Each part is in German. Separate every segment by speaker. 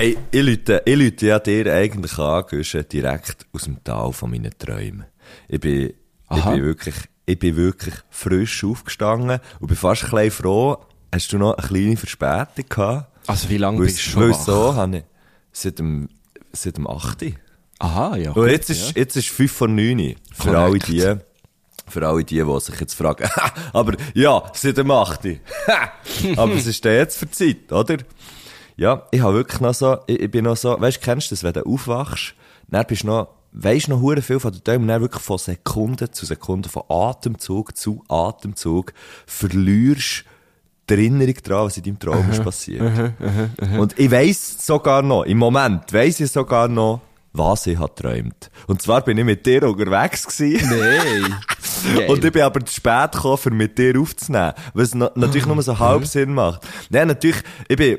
Speaker 1: Hey, ich lüte, ich lüte ja dir eigentlich an, direkt aus dem Tal von meinen Träumen. Ich bin, ich bin wirklich, ich bin wirklich frisch aufgestanden und bin fast ein bisschen froh, hast du noch eine kleine Verspätung gehabt?
Speaker 2: Also, wie lange bist du schon
Speaker 1: weil so habe ich, seit dem, seit dem 8.
Speaker 2: Aha, ja.
Speaker 1: Und
Speaker 2: gut,
Speaker 1: jetzt ist,
Speaker 2: ja.
Speaker 1: jetzt ist 5 vor 9. Für
Speaker 2: Korrekt.
Speaker 1: alle die, für alle die, die sich jetzt fragen, aber ja, seit dem 8. aber es ist jetzt für die Zeit, oder? Ja, ich habe wirklich noch so, ich, ich bin noch so, weißt du, kennst du das, wenn du aufwachst, dann bist du noch, weisst noch hure viel von den Träumen, dann wirklich von Sekunde zu Sekunde, von Atemzug zu Atemzug, verlierst die Erinnerung daran, was in deinem Traum ist passiert. Und ich weiss sogar noch, im Moment weiss ich sogar noch, was ich habe geträumt. Und zwar bin ich mit dir unterwegs gewesen.
Speaker 2: Nein.
Speaker 1: Und ich bin aber zu spät gekommen, um mit dir aufzunehmen. Was na natürlich nur so halb Sinn macht. Nein, natürlich, ich bin,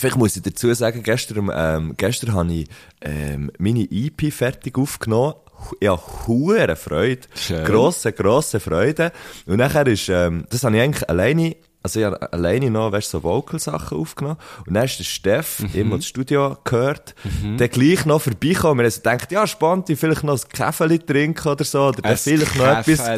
Speaker 1: vielleicht muss ich dazu sagen, gestern, ähm, gestern habe ich, ähm, meine EP fertig aufgenommen. Ja, hure Freude.
Speaker 2: Schön.
Speaker 1: Grosse, grosse Freude. Und nachher ist, ähm, das habe ich eigentlich alleine, also ich habe alleine noch, weißt so Vocal-Sachen aufgenommen. Und dann ist der Steff, immer ins Studio gehört, der gleich noch vorbeikommen. So gedacht, ja, spannend, ich vielleicht noch ein Käfeli trinken oder so, oder der
Speaker 2: Ein
Speaker 1: vielleicht noch etwas.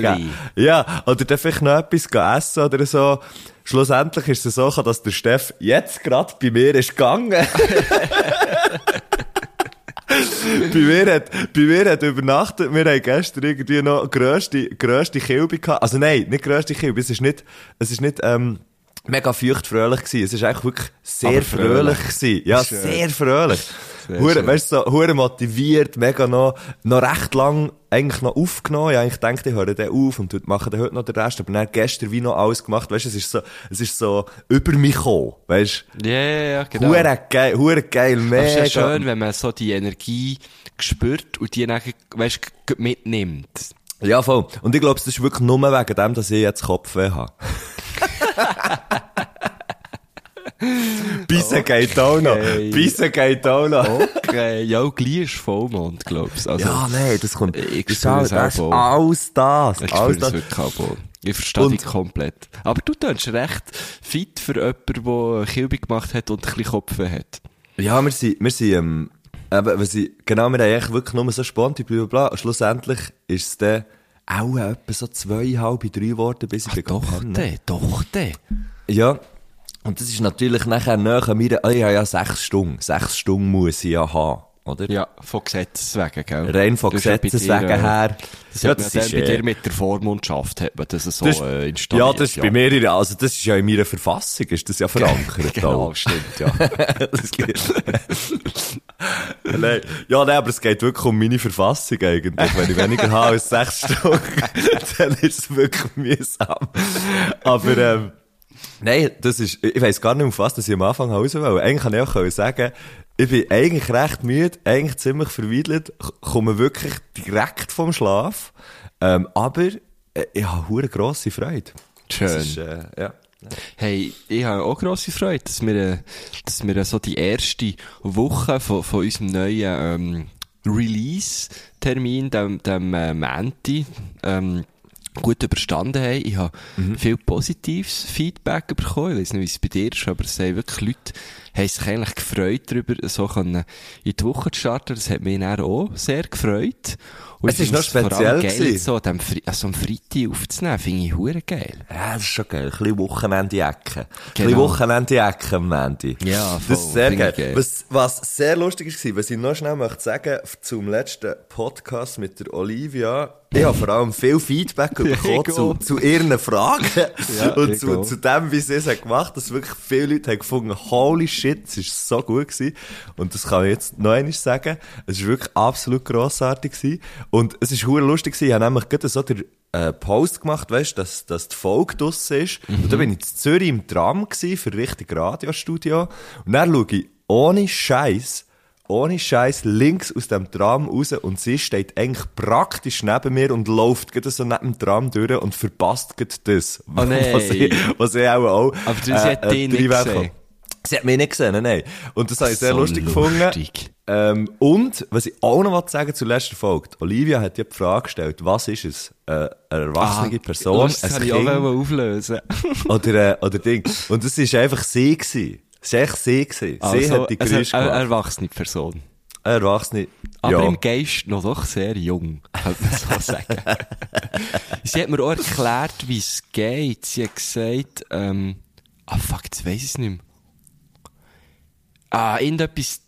Speaker 1: Ja, oder dann vielleicht noch etwas essen oder so. Schlussendlich ist es so, dass der Steff jetzt gerade bei mir ist gegangen. bei mir hat, bei mir hat übernachtet, wir haben gestern irgendwie noch grösste, grösste Kilbe gehabt. Also nein, nicht grösste Kilbe, es ist nicht, es ist nicht, ähm, mega feucht fröhlich gewesen. Es ist eigentlich wirklich sehr fröhlich,
Speaker 2: fröhlich.
Speaker 1: gewesen. Ja,
Speaker 2: Schön.
Speaker 1: sehr fröhlich. Hure, weißt du, so, hure motiviert, mega noch, noch recht lang eigentlich noch aufgenommen. Ich hab eigentlich gedacht, ich höre den auf und mache dann heute noch den Rest. Aber dann gestern wie noch alles gemacht. Weißt du, es ist so, es ist so über mich gekommen. Weißt
Speaker 2: Ja, ja, ja,
Speaker 1: du?
Speaker 2: genau.
Speaker 1: Hure geil, hure geil, mega.
Speaker 2: es ist ja schön, wenn man so die Energie spürt und die nachher, weißt du, mitnimmt.
Speaker 1: Ja, voll. Und ich glaube, das ist wirklich nur wegen dem, dass ich jetzt Kopfweh habe. Bissen geht auch noch.
Speaker 2: Okay.
Speaker 1: Bissen geht auch noch.
Speaker 2: Okay, ja, gleich ist Vollmond, glaubst du. Also,
Speaker 1: Ja, nein, das kommt.
Speaker 2: Ich
Speaker 1: das
Speaker 2: es
Speaker 1: das ist alles das.
Speaker 2: ich
Speaker 1: Alles das.
Speaker 2: es wirklich auch. Ich verstehe
Speaker 1: Und-
Speaker 2: dich komplett. Aber du tönst recht fit für jemanden, der Kilby gemacht hat und ein bisschen Kopfweh hat.
Speaker 1: Ja, wir sind, wir sind, ähm, eben, wir sind, genau, wir haben eigentlich wirklich nur so spontan, bla, bla, bla. Und Schlussendlich ist es dann auch etwa so zweieinhalb, drei geworden, bis ich
Speaker 2: Doch,
Speaker 1: begonnen
Speaker 2: der, doch, der.
Speaker 1: Ja. Und das ist natürlich nachher näher mir, ich habe ja sechs Stunden. Sechs Stunden muss ich ja haben, oder?
Speaker 2: Ja, von Gesetzes wegen, gell?
Speaker 1: Rein von
Speaker 2: ja
Speaker 1: Gesetzes wegen
Speaker 2: äh,
Speaker 1: her.
Speaker 2: Das
Speaker 1: Ja, das ist,
Speaker 2: bei
Speaker 1: äh,
Speaker 2: dir mit der Vormundschaft hat man das so
Speaker 1: Das,
Speaker 2: äh, installiert.
Speaker 1: ja, das ist bei mir, in- also das ist ja in meiner Verfassung, ist das ja verankert.
Speaker 2: Genau,
Speaker 1: auch.
Speaker 2: stimmt, ja.
Speaker 1: Nein. Ja, nein, aber es geht wirklich um meine Verfassung eigentlich. Wenn ich weniger habe als sechs Stunden, dann ist es wirklich mühsam. Aber, ähm, nein, das ist, ich weiss gar nicht, auf was dass ich am Anfang raus will. Eigentlich kann ich auch sagen, ich bin eigentlich recht müde, eigentlich ziemlich verweidelt, k- komme wirklich direkt vom Schlaf, ähm, aber äh, ich habe hure grosse Freude.
Speaker 2: Schön.
Speaker 1: Ist, äh, ja.
Speaker 2: Hey, ich habe auch grosse Freude, dass wir, äh, dass wir äh, so die erste Woche von, von unserem neuen ähm, Release-Termin, dem, dem äh, Menti, ähm, gut überstanden haben. Ich habe viel positives Feedback bekommen. Ich weiß nicht, wie es bei dir ist, aber es haben wirklich Leute, haben sich eigentlich gefreut darüber, so können in die Woche zu starten. Das hat mich dann auch sehr gefreut. Und
Speaker 1: Es ist noch speziell
Speaker 2: geil,
Speaker 1: gewesen.
Speaker 2: so, dem Fre- also am Freitag aufzunehmen, finde ich hure geil.
Speaker 1: Ja, das ist schon geil. Ein bisschen Wochenende-Ecke. Ein
Speaker 2: Genau.
Speaker 1: bisschen Wochenende-Ecke am Ende.
Speaker 2: Ja,
Speaker 1: Das
Speaker 2: voll.
Speaker 1: ist sehr geil.
Speaker 2: geil.
Speaker 1: Was, was sehr lustig war, was ich noch schnell möchte sagen, zum letzten Podcast mit der Olivia, ich habe vor allem viel Feedback bekommen zu, zu ihren Fragen.
Speaker 2: Ja,
Speaker 1: und zu, zu dem, wie sie es hat gemacht dass wirklich viele Leute haben gefunden, holy shit, es ist so gut gewesen. Und das kann ich jetzt noch einmal sagen. Es ist wirklich absolut grossartig gewesen. Und es ist hure lustig gewesen. Ich habe nämlich gerade so den äh, Post gemacht, weißt, dass, dass die Folge draussen ist. Und da bin ich in Zürich im Tram gewesen, für richtig Radiostudio. Und dann schaue ich ohne Scheiß ohne Scheiß links aus dem Tram raus und sie steht eigentlich praktisch neben mir und läuft gerade so neben dem Tram durch und verpasst gerade das.
Speaker 2: Oh.
Speaker 1: Was ich, was ich auch, auch
Speaker 2: Aber sie hat dich nicht gesehen.
Speaker 1: Sie hat mich nicht gesehen, nein, nein. Und das habe ich sehr
Speaker 2: So
Speaker 1: lustig,
Speaker 2: lustig.
Speaker 1: gefunden. Ähm, und, was ich auch noch sagen zur letzten Folge. Olivia hat ja die Frage gestellt, was ist es? Äh, eine erwachsene Person,
Speaker 2: das
Speaker 1: ein
Speaker 2: kann ich auch
Speaker 1: Kind
Speaker 2: auflösen.
Speaker 1: oder, äh, oder Ding. Und das ist einfach sie gewesen. Es war echt sie gewesen. Sie hat die
Speaker 2: also,
Speaker 1: Geräusche
Speaker 2: eine
Speaker 1: gemacht.
Speaker 2: erwachsene Person.
Speaker 1: Eine Erwachsene.
Speaker 2: Aber
Speaker 1: ja.
Speaker 2: im Geist noch doch sehr jung, könnte man so sagen. sie hat mir auch erklärt, wie es geht. Sie hat gesagt, ähm, ah fuck, jetzt weiss ich es nicht mehr. Ah, irgendetwas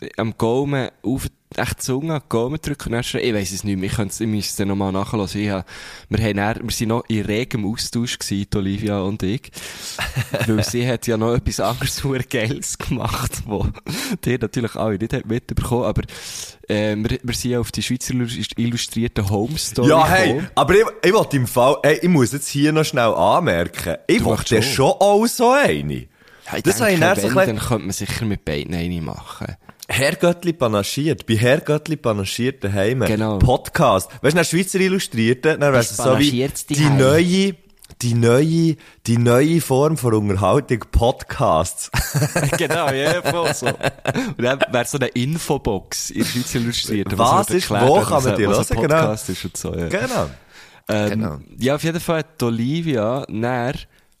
Speaker 2: äh, am Gaumen auf, echt die Zunge an die Gaumen drücken. Ich weiss es nicht mehr, ich, ich müsste es dann nochmal nachhören. Ich hab, wir, haben dann, wir sind noch in regem Austausch gewesen, Olivia und ich. Weil sie hat ja noch etwas anderes Geiles gemacht, wo die natürlich alle nicht hat mitbekommen aber äh, wir, wir sind ja auf die Schweizer Illus- illustrierten Home Story
Speaker 1: Ja, hey,
Speaker 2: gekommen.
Speaker 1: aber ich, ich wollte im Fall, ey, ich muss jetzt hier noch schnell anmerken, ich wollte schon auch so eine.
Speaker 2: Ja, ich
Speaker 1: das
Speaker 2: denke,
Speaker 1: habe ich
Speaker 2: wenn, dann könnte man sicher mit beiden eine machen.
Speaker 1: Herrgöttli panaschiert, bei Herrgöttli panaschiert daheim.
Speaker 2: Genau.
Speaker 1: Podcast. Weißt du, nach Schweizer Illustrierte, dann wär's so wie die
Speaker 2: daheim.
Speaker 1: neue, die neue, die neue Form von Unterhaltung Podcasts.
Speaker 2: genau, ja, voll so. Und dann wäre so eine Infobox in Schweizer Illustrierten.
Speaker 1: Was ist- wo kann man die
Speaker 2: hören? Was?
Speaker 1: Genau.
Speaker 2: So, ja.
Speaker 1: genau.
Speaker 2: Ähm,
Speaker 1: Genau.
Speaker 2: Ja, auf jeden Fall hat Olivia näher,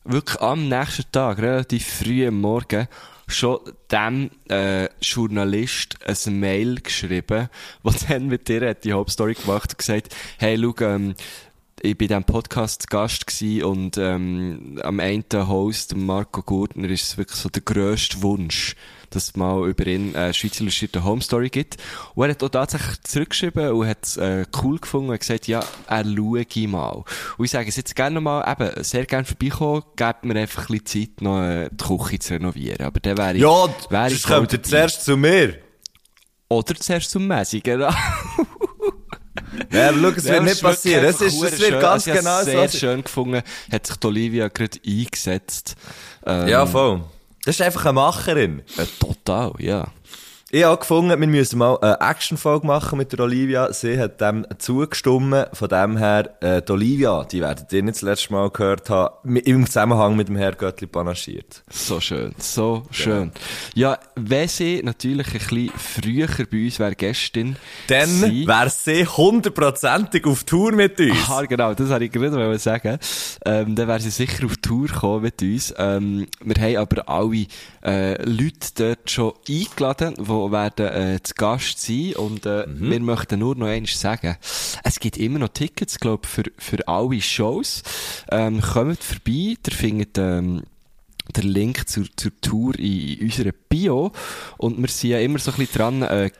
Speaker 2: wirklich am nächsten Tag, relativ früh am Morgen, schon dem äh, Journalist ein Mail geschrieben, der dann mit dir hat die Hauptstory gemacht und gesagt, hey, schau, ähm, ich bin in diesem Podcast Gast gewesen und ähm, am einen Host, Marco Gurtner, ist es wirklich so der grösste Wunsch, dass es mal über ihn äh, Schweizer illustrierte Home Story gibt. Und er hat auch tatsächlich zurückgeschrieben und hat es äh, cool gefunden und gesagt, ja, er schaue mal. Und ich sage es jetzt gerne nochmal, eben, sehr gerne vorbeikommen, gebt mir einfach ein bisschen Zeit, noch äh, die Küche zu renovieren. Aber dann wäre ich,
Speaker 1: Ja,
Speaker 2: wäre
Speaker 1: das kommt zuerst zu mir.
Speaker 2: Oder zuerst zum Messi, genau.
Speaker 1: Ja, aber schau, es
Speaker 2: Ja,
Speaker 1: wird nicht passieren. Es, ist, es wird
Speaker 2: schön.
Speaker 1: ganz
Speaker 2: Also ich
Speaker 1: genau so.
Speaker 2: sehr schön gefunden, hat sich die Olivia gerade eingesetzt. Ähm,
Speaker 1: Ja, voll. Das ist einfach eine Macherin.
Speaker 2: äh, total, ja.
Speaker 1: Ich habe gefunden, wir müssen mal eine Action-Folge machen mit der Olivia. Sie hat dem zugestimmt. Von dem her, äh, die Olivia, die werdet ihr nicht das letzte Mal gehört haben, im Zusammenhang mit dem Herr Göttli panaschiert.
Speaker 2: So schön, so schön. Ja, wenn sie natürlich ein bisschen früher bei uns wäre gestern
Speaker 1: Dann wäre sie hundertprozentig auf Tour mit uns.
Speaker 2: Ah, genau, das wollte ich gerade wollen sagen. Ähm, dann wäre sie sicher auf Tour gekommen mit uns. Ähm, wir haben aber alle äh, Leute dort schon eingeladen, die werden äh, zu Gast sein. Und äh,
Speaker 1: Mhm.
Speaker 2: wir möchten nur noch eins sagen. Es gibt immer noch Tickets, glaube für, für alle Shows. Ähm, kommt vorbei, ihr findet... Ähm, der Link zur, zur Tour in, in unserer Bio. Und wir sind ja immer so ein bisschen dran, äh,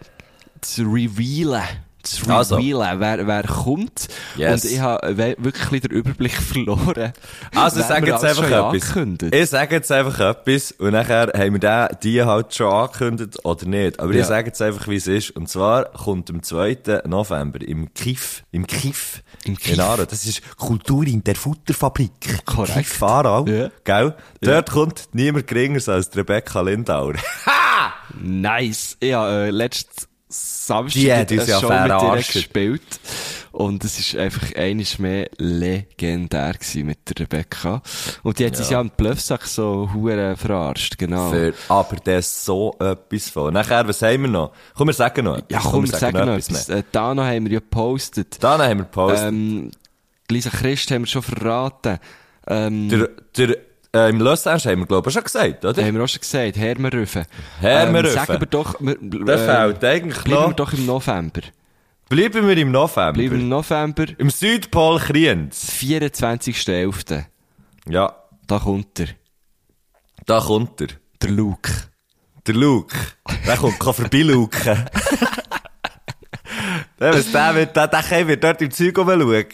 Speaker 2: zu revealen. Zu
Speaker 1: Also.
Speaker 2: revealen, wer, wer kommt.
Speaker 1: Yes.
Speaker 2: Und ich habe we- wirklich den Überblick verloren.
Speaker 1: Also, ich sage jetzt einfach etwas.
Speaker 2: angekündigt.
Speaker 1: Ich sage jetzt einfach etwas und nachher haben wir den, die halt schon angekündigt oder nicht. Aber
Speaker 2: Ja.
Speaker 1: ich sage jetzt einfach, wie es ist. Und zwar kommt am 2. November im Kiff, im Kiff,
Speaker 2: Im Kiff.
Speaker 1: in Aarau. Das ist Kultur in der Futterfabrik.
Speaker 2: Korrekt.
Speaker 1: Kiff Aarau.
Speaker 2: Ja.
Speaker 1: Gell? Dort kommt niemand geringer als Rebecca Lindauer.
Speaker 2: Nice. Ich habe äh, letzten Samstag
Speaker 1: Die hat uns ja verarscht.
Speaker 2: gespielt. Und es ist einfach einiges mehr legendär gewesen mit der Rebecca. Und die hat uns ja am Bluffsack so hure verarscht, genau.
Speaker 1: Für, aber der ist so etwas von. Nachher, was haben wir noch? Komm, wir sagen noch
Speaker 2: ja, komm, wir sagen noch
Speaker 1: mehr.
Speaker 2: etwas. Äh, da noch haben wir ja gepostet.
Speaker 1: Dann haben wir gepostet.
Speaker 2: Ähm, Lisa Christ haben wir schon verraten. Ähm,
Speaker 1: Der, der, äh, im Los Angeles haben wir, glaube ich, schon gesagt, oder?
Speaker 2: haben wir auch schon gesagt, Hermeröfen.
Speaker 1: Hermeröfen.
Speaker 2: Ähm, sagen wir doch, wir,
Speaker 1: Der
Speaker 2: äh,
Speaker 1: fehlt eigentlich
Speaker 2: bleiben wir
Speaker 1: noch.
Speaker 2: doch im November.
Speaker 1: Bleiben wir im November.
Speaker 2: Bleiben wir im November,
Speaker 1: Im Südpol Kriens.
Speaker 2: 24.11.
Speaker 1: Ja,
Speaker 2: Da kommt er.
Speaker 1: da kommt er.
Speaker 2: Der Luke.
Speaker 1: Der Luke. Der kommt, kann vorbei Luke. Der, der der, der kann wird dort im Zeug rumschauen.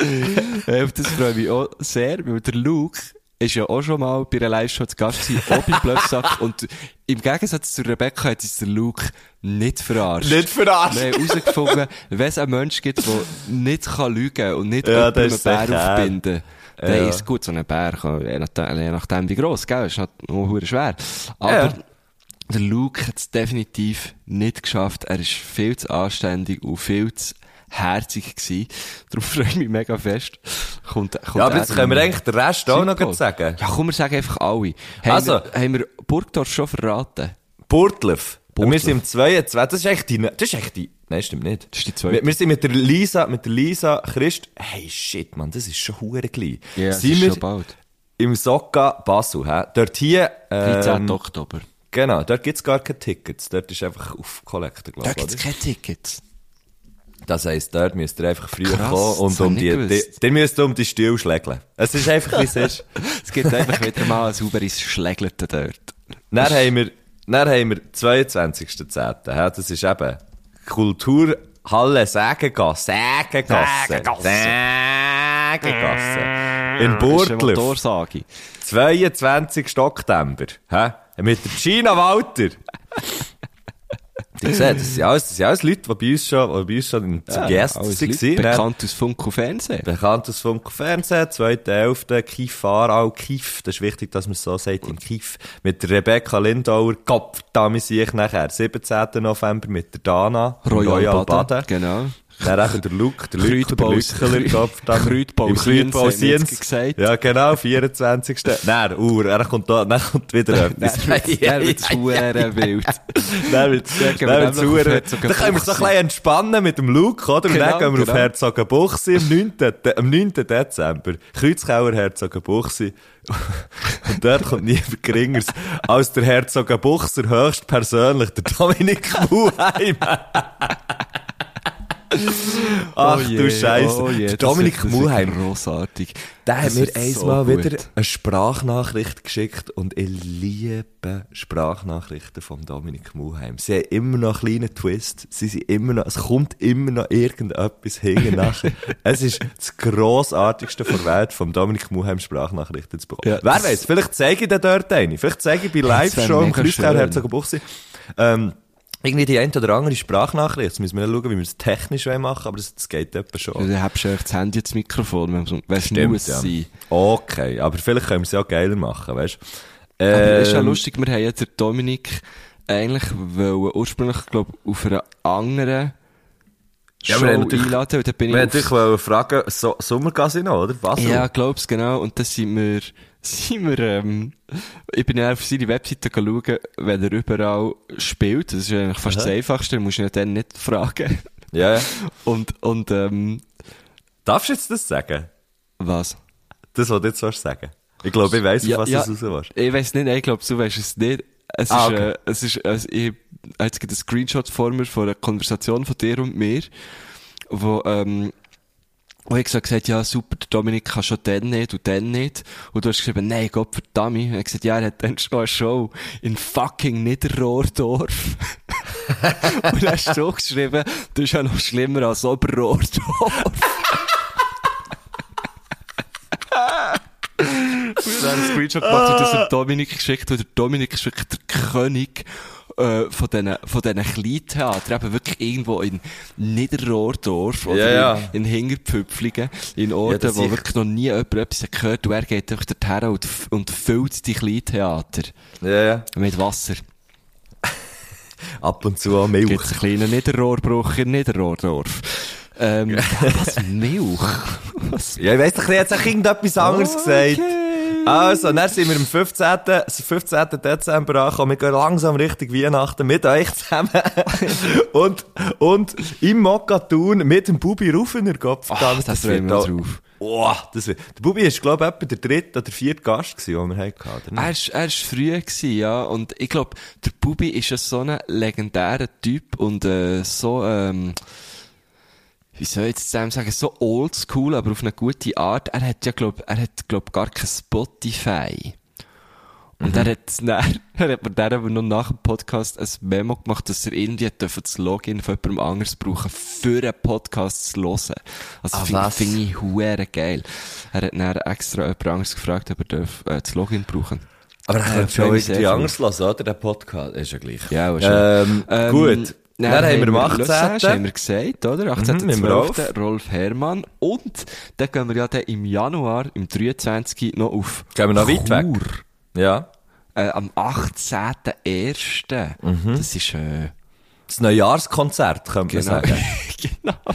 Speaker 2: Auf das freue ich mich auch sehr, weil der Luke ist ja auch schon mal bei einer Live-Show zu Gast gewesen, auch beim Bluffsack. Und im Gegensatz zu Rebecca hat uns der Luke nicht verarscht.
Speaker 1: Nicht verarscht.
Speaker 2: Wir haben herausgefunden, wenn es einen Menschen gibt, der nicht kann lügen und nicht
Speaker 1: Ja,
Speaker 2: einen
Speaker 1: ist
Speaker 2: Bär aufbinden dann
Speaker 1: Ja.
Speaker 2: ist es gut, so ein Bär kann, je nachdem, je nachdem wie gross, gell, ist halt hure schwer. Aber
Speaker 1: Ja.
Speaker 2: der Luke hat es definitiv nicht geschafft. Er ist viel zu anständig und viel zu herzig gewesen. Darum freue ich mich mega fest. Kommt, kommt
Speaker 1: Ja, aber
Speaker 2: er
Speaker 1: jetzt können wir eigentlich den Rest auch noch sagen.
Speaker 2: Ja, komm, wir sagen einfach alle. Haben,
Speaker 1: Also.
Speaker 2: wir, haben wir Burgdorf schon verraten?
Speaker 1: Burtlev.
Speaker 2: Burtlev.
Speaker 1: Wir sind im 22. Das ist echt die, das ist echt die, nein, stimmt nicht.
Speaker 2: Das ist die zweite.
Speaker 1: Wir, wir sind mit der Lisa, mit der Lisa Christ, hey shit, man, das ist schon hure gleich.
Speaker 2: Ja, das
Speaker 1: sind
Speaker 2: ist
Speaker 1: wir
Speaker 2: schon bald.
Speaker 1: im Sokka Basel, hä? Dort hier,
Speaker 2: 13.
Speaker 1: ähm,
Speaker 2: Oktober.
Speaker 1: genau, dort gibt's gar keine Tickets. Dort ist einfach auf Kollekte,
Speaker 2: Da
Speaker 1: glaube ich.
Speaker 2: gibt es
Speaker 1: oder?
Speaker 2: keine Tickets.
Speaker 1: Das heisst, dort müsst ihr einfach früher
Speaker 2: Krass,
Speaker 1: kommen und um die, die, die müsst um die Stühle schlägeln. Es ist einfach, wie es ist.
Speaker 2: Es gibt einfach wieder mal ein sauberes Schlägelte dort.
Speaker 1: Dann haben wir, dann haben wir 22.10. hä? Das ist eben Kulturhalle Sägegasse. Sägegasse.
Speaker 2: Sägegasse.
Speaker 1: Sägegasse. In
Speaker 2: Das ist eine
Speaker 1: Burgdorf.
Speaker 2: Motorsage.
Speaker 1: 22. Oktober. hä? Mit der Gina Walter. Du siehst, das sind alles, das sind alles Leute, die bei uns schon, die bei uns schon zu Gästen
Speaker 2: alles
Speaker 1: waren.
Speaker 2: Bekannt aus Funk und Fernsehen.
Speaker 1: Bekannt aus Funk und Fernsehen, 2.11. Kiff Aarau, Kiff, das ist wichtig, dass man es so sagt, im Kiff, mit Rebecca Lindauer, Kopf, da sehe ich nachher, 17. November mit der Dana, im
Speaker 2: Royal, Baden. Genau.
Speaker 1: Dann eben der Luke, der Luke, der Lückeler, Kopf, dann
Speaker 2: jetzt
Speaker 1: Siens.
Speaker 2: gesagt.
Speaker 1: Ja, genau, 24. Nein, uh, er kommt da, dann kommt wieder etwas.
Speaker 2: Der wird zu wild.
Speaker 1: Dann wird
Speaker 2: Dann gehen wir
Speaker 1: dann können wir uns so ein bisschen entspannen mit dem Luke, oder? Und
Speaker 2: Genau,
Speaker 1: dann gehen wir auf
Speaker 2: genau.
Speaker 1: Herzogenbuchsee am 9. De- am 9. Dezember. Kreuzkauer Herzogenbuchsee. Und dort kommt niemand geringeres als der Herzogenbuchser höchstpersönlich, der Dominik Muheim. Ach
Speaker 2: Oh je,
Speaker 1: du Scheiße.
Speaker 2: oh je,
Speaker 1: Dominik
Speaker 2: wird
Speaker 1: Muheim.
Speaker 2: Grossartig.
Speaker 1: Der hat mir einmal
Speaker 2: so
Speaker 1: wieder eine Sprachnachricht geschickt und ich liebe Sprachnachrichten von Dominik Muheim. Sie haben immer noch einen kleinen Twist. Sie sind immer noch, es kommt immer noch irgendetwas hinten nachher. es ist das grossartigste der Welt, vom Dominik Muheim Sprachnachrichten zu bekommen.
Speaker 2: Ja,
Speaker 1: Wer weiß, vielleicht zeige ich dir dort eine. Vielleicht zeige ich bei Live-Show im
Speaker 2: schön.
Speaker 1: Herzogenbuchsee. Ähm, irgendwie die eine oder andere Sprachnachricht. Jetzt müssen wir schauen, wie wir es technisch machen wollen, aber das, das geht etwa schon.
Speaker 2: Dann hast du eigentlich das Handy das Mikrofon, wenn es muss
Speaker 1: ja.
Speaker 2: sein.
Speaker 1: Okay, aber vielleicht können wir es ja auch geiler machen, weißt du?
Speaker 2: Aber es ist ja
Speaker 1: Ähm,
Speaker 2: lustig, wir haben ja den Dominik eigentlich wollen, ursprünglich, glaub ich, auf einer anderen
Speaker 1: Ja,
Speaker 2: Show
Speaker 1: wir haben natürlich-
Speaker 2: einladen. Und dann bin
Speaker 1: Wir
Speaker 2: ich
Speaker 1: natürlich fragen, so, Sommercasino, oder? Basel?
Speaker 2: ja, glaub's genau. Und dann sind wir, sind wir, ähm, ich bin ja auf seine Webseite schauen, wenn er überall spielt. Das ist eigentlich fast das Einfachste, musst du ihn dann nicht fragen.
Speaker 1: ja, ja.
Speaker 2: Und, und, ähm,
Speaker 1: Darfst du jetzt das sagen?
Speaker 2: was?
Speaker 1: Das, was du jetzt willst sagen? Ich glaube, ich weiss,
Speaker 2: Ja,
Speaker 1: was
Speaker 2: ja.
Speaker 1: du raus willst.
Speaker 2: Ich weiß nicht, ich glaube, du weißt es nicht. Es
Speaker 1: Ah,
Speaker 2: ist,
Speaker 1: okay.
Speaker 2: äh, es ist, also ich habe jetzt gerade einen Screenshot vor mir von einer Konversation von dir und mir, wo, ähm, wo ich so gesagt ja, super, der Dominik kann schon dann nicht und dann nicht. Und du hast geschrieben, nein, Gott verdammt. Und ich habe gesagt, ja, er hat dann schon eine Show in fucking Niederrohrdorf. und dann hast du geschrieben, das ist ja noch schlimmer als Oberrohrdorf. Und dann einen Screenshot gemacht und das dem Dominik geschickt, und der Dominik ist wirklich der König äh, von diesen, von diesen Kleintheatern, eben wirklich irgendwo in Niederrohrdorf oder
Speaker 1: Ja, ja.
Speaker 2: in, in Hingerpfüpflingen, in Orten,
Speaker 1: das
Speaker 2: wo
Speaker 1: ich-
Speaker 2: wirklich noch nie jemand etwas hat gehört und er geht einfach dorthin und, und füllt die Kleintheater
Speaker 1: Ja, ja.
Speaker 2: mit Wasser.
Speaker 1: Ab und zu auch Milch.
Speaker 2: Gibt's einen kleinen Niederrohrbruch in Niederrohrdorf. Ähm, was, Milch? Was?
Speaker 1: Ja, ich weiss doch, jetzt auch irgendetwas anderes gesagt. Also, dann sind wir am 15. 15. Dezember angekommen. Wir gehen langsam Richtung Weihnachten mit euch zusammen. und, und im Mokatun mit dem Bubi Rufener Kopf.
Speaker 2: Ach, das freuen wir uns drauf.
Speaker 1: Oh, das wird, der Bubi ist, glaube ich, etwa der dritte oder vierte Gast gewesen, den wir hatten, oder?
Speaker 2: Er ist, er ist früh gewesen, ja. Und ich glaube, der Bubi ist ja so ein legendärer Typ und, äh, so, ähm, wie soll ich jetzt zusammen sagen, so oldschool, aber auf eine gute Art. Er hat ja, glaub, er hat, glaub, gar kein Spotify. Und er hat, dann, er hat mir dann aber noch nach dem Podcast ein Memo gemacht, dass er irgendwie hat dürfen das Login von jemandem anderes brauchen, für einen Podcast zu hören. Also
Speaker 1: Ah,
Speaker 2: finde find ich huere geil. Er hat dann extra jemand anderes gefragt, ob er darf, äh, das Login brauchen.
Speaker 1: Aber er
Speaker 2: freue
Speaker 1: hat schon irgendwie anders lassen, oder? Der Podcast. Ist ja gleich.
Speaker 2: Ja, aber
Speaker 1: ähm,
Speaker 2: Ähm,
Speaker 1: gut. Dann, haben wir am 18.
Speaker 2: Lausanne, haben wir gesagt, oder? 18.
Speaker 1: Mhm, Rolf.
Speaker 2: Herrmann. Und dann gehen wir ja dann im Januar, im 23. noch auf
Speaker 1: Gehen wir noch weit weg?
Speaker 2: Chur.
Speaker 1: Ja.
Speaker 2: Äh, am 18.01.
Speaker 1: Mhm.
Speaker 2: Das ist, äh,
Speaker 1: Das Neujahrskonzert, könnte man
Speaker 2: genau.
Speaker 1: sagen.
Speaker 2: genau.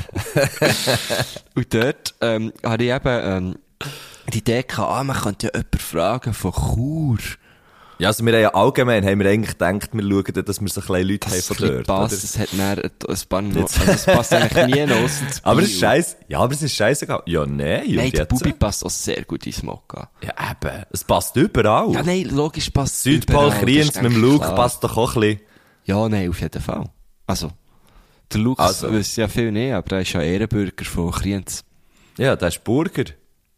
Speaker 2: Und dort, ähm, habe ich eben, ähm, die Idee gehabt, ah, man könnte ja jemanden fragen von Chur.
Speaker 1: Ja, also wir haben ja allgemein, haben wir eigentlich gedacht, wir schauen dass wir so kleine Leute haben
Speaker 2: Das
Speaker 1: von
Speaker 2: ein
Speaker 1: dort,
Speaker 2: passt,
Speaker 1: oder?
Speaker 2: das hat ein paar noch, also das passt eigentlich nie ausser zu
Speaker 1: Aber es ist scheiße. Ja, aber es ist scheißegal. Ja, nein,
Speaker 2: Nein, der? Bubi passt auch sehr gut ins Mokka.
Speaker 1: Ja, eben. Es passt überall.
Speaker 2: Ja, nein, logisch passt es
Speaker 1: Südpol,
Speaker 2: überall,
Speaker 1: Kriens mit dem Luke
Speaker 2: klar.
Speaker 1: passt doch auch ein bisschen.
Speaker 2: Ja, nein, auf jeden Fall. Also, der Lukas
Speaker 1: Also.
Speaker 2: weiß ja viel nicht, aber er ist ja Ehrenbürger von Kriens.
Speaker 1: Ja, der ist Burger.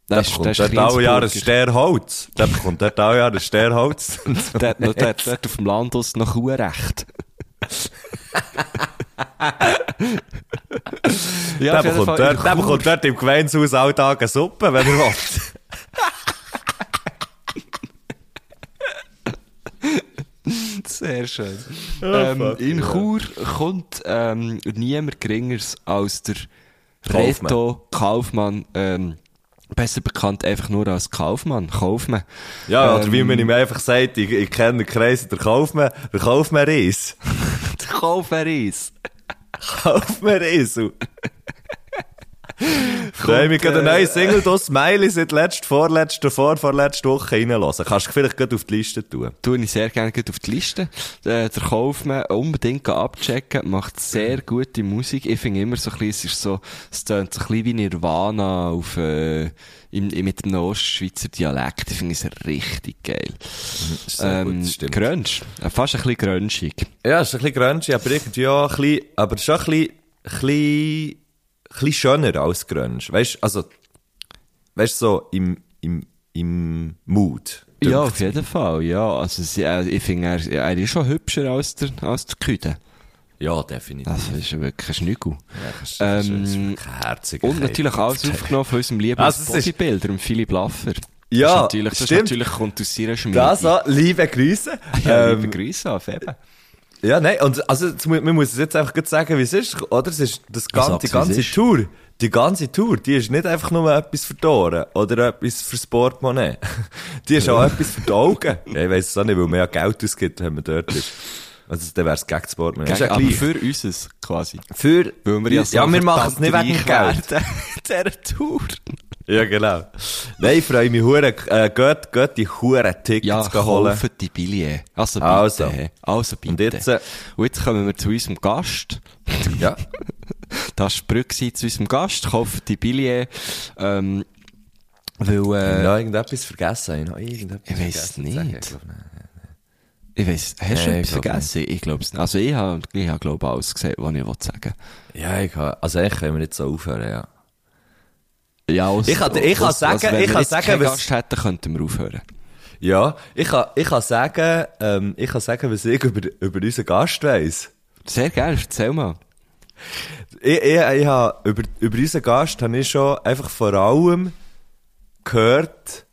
Speaker 1: Der,
Speaker 2: ist-
Speaker 1: bekommt dort alle Jahre ein. Sterholz. Der bekommt dort alle Jahre ein Sterholz.
Speaker 2: Der hat noch, der hat dort auf dem Land aus noch Kuhrecht. ja,
Speaker 1: der, bekommt
Speaker 2: Fall
Speaker 1: dort, der bekommt dort im Gemeinshaus alltag eine Suppe, wenn er will.
Speaker 2: Sehr schön. ähm, in Chur kommt ähm, niemand geringeres als der
Speaker 1: Kaufmann.
Speaker 2: Reto Kaufmann, ähm, besser bekannt einfach nur als Kaufmann, Kaufmann.
Speaker 1: Ja, oder
Speaker 2: Ähm,
Speaker 1: wie man ihm einfach sagt, ich, ich kenne den Kreis, der Kaufmann, der Kaufmann Reis.
Speaker 2: Der Kaufmann-Reis.
Speaker 1: Kaufmann Reis. Freue mich gerade eine neue Single, das Smiley seit letzter, vorletzter, vor, vorletzter Woche reinlassen. Kannst du vielleicht gerade auf die Liste tun.
Speaker 2: tue ich sehr gerne auf die Liste. Äh, der Kaufmann unbedingt abchecken, macht sehr gute Musik. Ich finde immer so ein bisschen, es ist so, es tönt so ein bisschen wie Nirvana auf, äh, im, mit dem Ostschweizer Dialekt. Ich finde es richtig geil.
Speaker 1: gut,
Speaker 2: Ähm,
Speaker 1: stimmt.
Speaker 2: Grunge. Äh, Fast ein bisschen grunschig.
Speaker 1: Ja, ist ein bisschen grungy, aber irgendwie auch ein bisschen, aber schon ein bisschen, ein bisschen, bisschen schöner als grunge. Weißt, also, weißt, so im, im, im Mood.
Speaker 2: Ja, auf jeden Fall, ja. Also, sie, äh, ich finde, er, er ist schon hübscher als der, als der Küde.
Speaker 1: Ja, definitiv.
Speaker 2: Das ist wirklich ein Schnügel.
Speaker 1: Ja, ist, ist
Speaker 2: Ähm,
Speaker 1: herzig.
Speaker 2: Und natürlich alles aufgenommen von unserem lieben
Speaker 1: Also, ist-
Speaker 2: Bodybuilder, dem Philipp Laffer.
Speaker 1: Ja,
Speaker 2: das ist natürlich, das ist
Speaker 1: stimmt.
Speaker 2: natürlich kommt aus seiner Schmiede.
Speaker 1: Das liebe Grüße.
Speaker 2: ja,
Speaker 1: Ähm,
Speaker 2: liebe Grüße an Febe.
Speaker 1: Ja, nein, und also man muss es jetzt einfach gut sagen, wie es ist, oder? Es ist das ganze,
Speaker 2: sag's,
Speaker 1: die
Speaker 2: es
Speaker 1: ganze. Tour, die ganze Tour, die ist nicht einfach nur etwas für die Ohren oder etwas fürs Portemonnaie. Die ist auch etwas für die Augen. Ja, ich weiss es auch nicht, weil man ja Geld ausgibt, wenn man dort ist. Also, dann wär's gegen das Portemonnaie. Ist ja
Speaker 2: aber
Speaker 1: gleich.
Speaker 2: für uns quasi.
Speaker 1: Für,
Speaker 2: Weil wir ja, so
Speaker 1: ja, wir machen es nicht wegen Geld.
Speaker 2: dieser Tour.
Speaker 1: Ja, genau. Nein, ich freue mich hure, äh, geht, geht die hure Tickets
Speaker 2: Ja,
Speaker 1: holen.
Speaker 2: kaufen die Billets. Also bitte.
Speaker 1: Also.
Speaker 2: Also bitte.
Speaker 1: Und jetzt, äh,
Speaker 2: Und jetzt kommen wir zu unserem Gast.
Speaker 1: Ja.
Speaker 2: Das war Brücke zu unserem Gast. Kaufen die Billets. Ähm, weil,
Speaker 1: Ich
Speaker 2: äh,
Speaker 1: habe irgendetwas vergessen. Ich, habe irgendetwas
Speaker 2: Ich
Speaker 1: vergessen
Speaker 2: nicht.
Speaker 1: Ich nicht.
Speaker 2: ich weiss, hast du
Speaker 1: Nee,
Speaker 2: etwas
Speaker 1: ich
Speaker 2: vergessen? Ich glaube es nicht. Also ich habe, ich habe glaube alles gesehen, was ich wollte sagen.
Speaker 1: Ja, ich kann, also eigentlich können wir nicht so aufhören, ja.
Speaker 2: Ja, aus,
Speaker 1: Ich kann- ich kann sagen-
Speaker 2: wenn
Speaker 1: ich kann sagen, was-
Speaker 2: Gast hätten, könnten wir aufhören.
Speaker 1: Ja, ich kann, ich kann sagen, ähm, ich kann sagen, was ich über, über unseren Gast weiss.
Speaker 2: Sehr gerne, erzähl mal.
Speaker 1: Ich, ich, ich habe, über, über unseren Gast habe ich schon einfach vor allem gehört,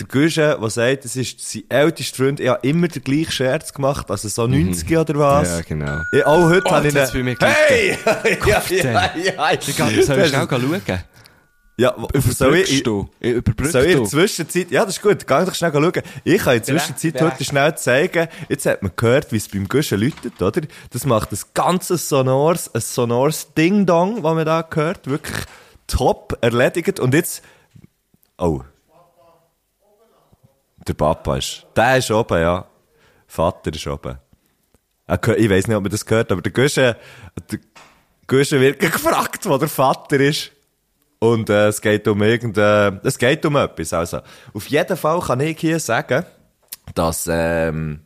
Speaker 1: der Guschen, der sagt, es ist sein ältester Freund, ich habe immer den gleichen Scherz gemacht, also so 90 oder was.
Speaker 2: Ja, genau.
Speaker 1: Ich, auch heute
Speaker 2: Oh,
Speaker 1: habe ich
Speaker 2: jetzt
Speaker 1: einen-
Speaker 2: hat's bei mir
Speaker 1: Hey! ja, ja, ja,
Speaker 2: Ich kann, soll ich schnell schauen?
Speaker 1: Ja, soll ich,
Speaker 2: du? Überbrückst
Speaker 1: Soll ich in der Zwischenzeit, ja, das ist gut, geh doch schnell schauen. Ich kann in der Zwischenzeit heute schnell zeigen, jetzt hat man gehört, wie es beim Guschen läutet, oder? Das macht ein ganzes sonores, ein sonores Ding-Dong, was man da gehört, wirklich top erledigt. Und jetzt, oh. Der Papa ist, der ist oben, ja. Vater ist oben. Ich weiss nicht, ob man das gehört, aber der Guschen, der Guschen wird gefragt, wo der Vater ist. Und äh, es geht um irgendein, es geht um etwas. Also, auf jeden Fall kann ich hier sagen, dass ähm,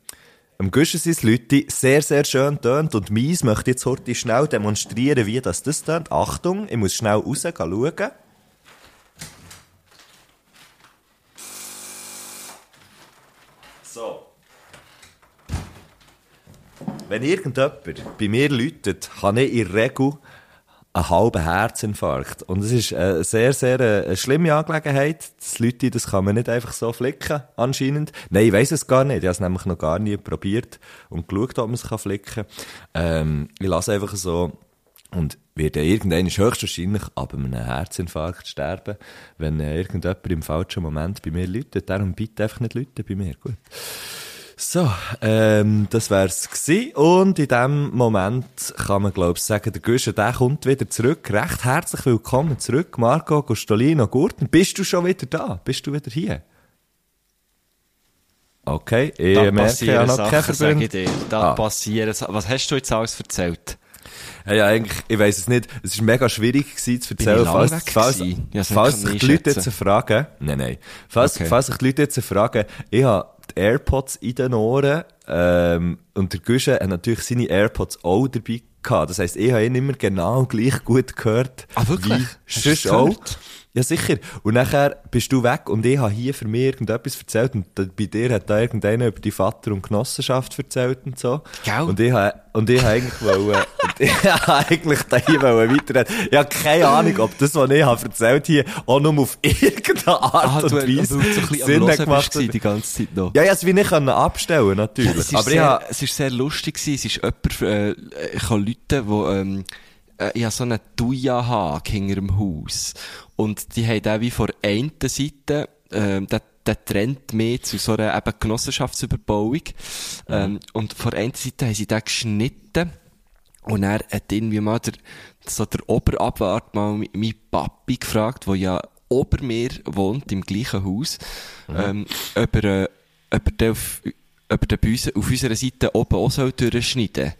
Speaker 1: am Guschen sein Leute sehr, sehr schön tönt. Und meins möchte jetzt heute schnell demonstrieren, wie das das tönt. Achtung, ich muss schnell raus schauen. So. Wenn irgendjemand bei mir läutet, habe ich in der Regel einen halben Herzinfarkt. Und es ist eine sehr, sehr äh, eine schlimme Angelegenheit. Das Leute, das kann man nicht einfach so flicken, anscheinend. Nein, ich weiss es gar nicht. Ich habe es nämlich noch gar nie probiert und geschaut, ob man es kann flicken ähm, Ich lasse einfach so und werde irgendwann höchstwahrscheinlich ab einem Herzinfarkt sterben, wenn äh, irgendjemand im falschen Moment bei mir läutet. Darum bitte einfach nicht läuten bei mir. Gut. So, ähm, das wär's gsi Und in dem Moment kann man, glaub ich, sagen, der Güsche, der kommt wieder zurück. Recht herzlich willkommen zurück, Marco Gostolino Gurten. Bist du schon wieder da? Bist du wieder hier? Okay, ich
Speaker 2: Da
Speaker 1: merke ja noch
Speaker 2: Sachen, sag ich dir. Da
Speaker 1: Ah.
Speaker 2: passieren Was hast du jetzt alles erzählt?
Speaker 1: Ja, ja, eigentlich, ich weiss es nicht. Es ist mega schwierig gewesen zu erzählen, falls, falls,
Speaker 2: gewesen?
Speaker 1: Falls
Speaker 2: ich
Speaker 1: sich die Leute jetzt fragen, nein, nein, falls,
Speaker 2: Okay.
Speaker 1: falls sich die Leute jetzt fragen, ich habe die AirPods in den Ohren, ähm, und der Güsche hat natürlich seine AirPods auch dabei gehabt. Das heisst, ich habe ihn immer genau gleich gut gehört.
Speaker 2: Ah, wirklich?
Speaker 1: Wie sonst auch. Ja, sicher. Und nachher bist du weg und ich habe hier für mich irgendetwas erzählt und bei dir hat da irgendeiner über die Vater- und Genossenschaft erzählt und so.
Speaker 2: Gell?
Speaker 1: Und ich habe, und ich habe eigentlich wollen, ich habe eigentlich da hier wollen weiterreden. Ich habe keine Ahnung, ob das, was ich habe erzählt hier auch nur auf irgendeine Art
Speaker 2: Ah,
Speaker 1: und
Speaker 2: du,
Speaker 1: Weise
Speaker 2: so
Speaker 1: Sinn gemacht hat.
Speaker 2: die ganze Zeit noch.
Speaker 1: Ja, ja, es wie nicht können abstellen, natürlich.
Speaker 2: Es ist,
Speaker 1: Aber
Speaker 2: sehr,
Speaker 1: habe,
Speaker 2: es ist sehr lustig gewesen. Es ist jemand, äh, ich habe Leute, die, ähm, äh, ich habe so einen Thuja-Hag hinter dem Haus. Und die haben auch wie vor einer Seite, ähm, der, der trennt mehr zu so einer eben Genossenschaftsüberbauung. Ähm, und vor einer Seite haben sie den geschnitten. Und er hat irgendwie mal der, so der Oberabwart mal mein Papi gefragt, der ja ober mir wohnt, im gleichen Haus, ähm, ob er, äh, ob er den auf, ob er den bei uns, auf unserer Seite oben auch soll durchschneiden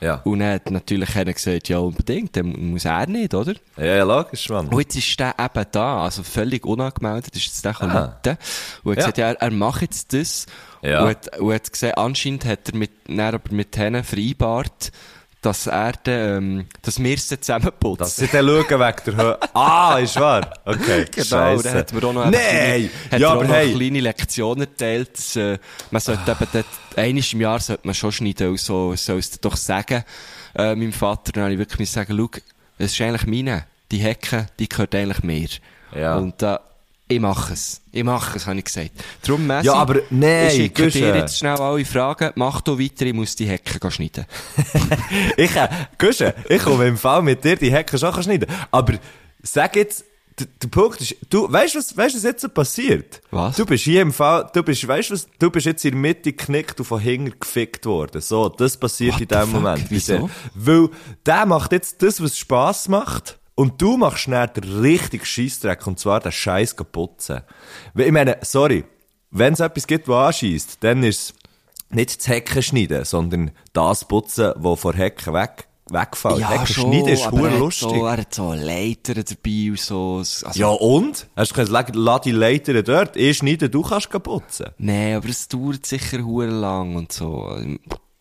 Speaker 1: ja.
Speaker 2: Und er hat natürlich einer gesagt, ja unbedingt, dann muss er nicht, oder?
Speaker 1: Ja, logisch, Mann.
Speaker 2: Und jetzt ist der eben da, also völlig unangemeldet, ist jetzt der
Speaker 1: Ah.
Speaker 2: Leute. Und er hat
Speaker 1: Ja.
Speaker 2: gesagt, ja, er, er macht jetzt das.
Speaker 1: Ja.
Speaker 2: Und hat, und hat gesehen, anscheinend hat er mit, dann aber mit denen vereinbart, dass er dann, ähm, dass wir es dann zusammenputzen.
Speaker 1: Dass sie dann schauen wegen der Höhe. Ah, ist wahr? Okay,
Speaker 2: Genau,
Speaker 1: Scheisse.
Speaker 2: dann hat mir auch noch eine kleine, hat
Speaker 1: Ja,
Speaker 2: er
Speaker 1: aber
Speaker 2: noch
Speaker 1: hey.
Speaker 2: eine kleine Lektion erteilt, dass, äh, man sollte eben dort, einmal im Jahr sollte man schon schneiden, und so, soll es doch sagen, äh, meinem Vater, dann habe ich wirklich sagen, schau, es ist eigentlich meine, die Hecke, die gehört eigentlich mir.
Speaker 1: Ja.
Speaker 2: Und, äh, ich mache es. Ich mache es, habe ich gesagt. Darum, Messi,
Speaker 1: Ja, aber nein,
Speaker 2: ich schicke dir jetzt schnell alle Fragen, mach du weiter, ich muss die Hecke gehen schneiden.
Speaker 1: ich, äh, Guschen, ich komme im Fall mit dir die Hecke schon schneiden. Aber sag jetzt, der, Punkt ist, du, weißt du, was, weißt was jetzt so passiert?
Speaker 2: Was?
Speaker 1: Du bist hier im Fall, du bist, weißt du was, du bist jetzt in der Mitte geknickt und von hinten gefickt worden. So, das passiert
Speaker 2: What
Speaker 1: in dem? Moment.
Speaker 2: Wieso?
Speaker 1: Weil, der macht jetzt das, was Spass macht. Und du machst schnell den richtigen Scheissdreck, und zwar den Scheiß putzen. Ich meine, sorry, wenn es etwas gibt, was anschießt, dann ist es nicht das Hecken schneiden, sondern das putzen, das vor Hecken weg, wegfällt. Hecken schneiden ist
Speaker 2: aber er
Speaker 1: lustig.
Speaker 2: So, er hat so Leiter dabei und so. Also,
Speaker 1: Ja, und? Hast du gesagt, lass die Leiter dort, ich schneide, du kannst putzen.
Speaker 2: Nee, aber es dauert sicher hure lang und so.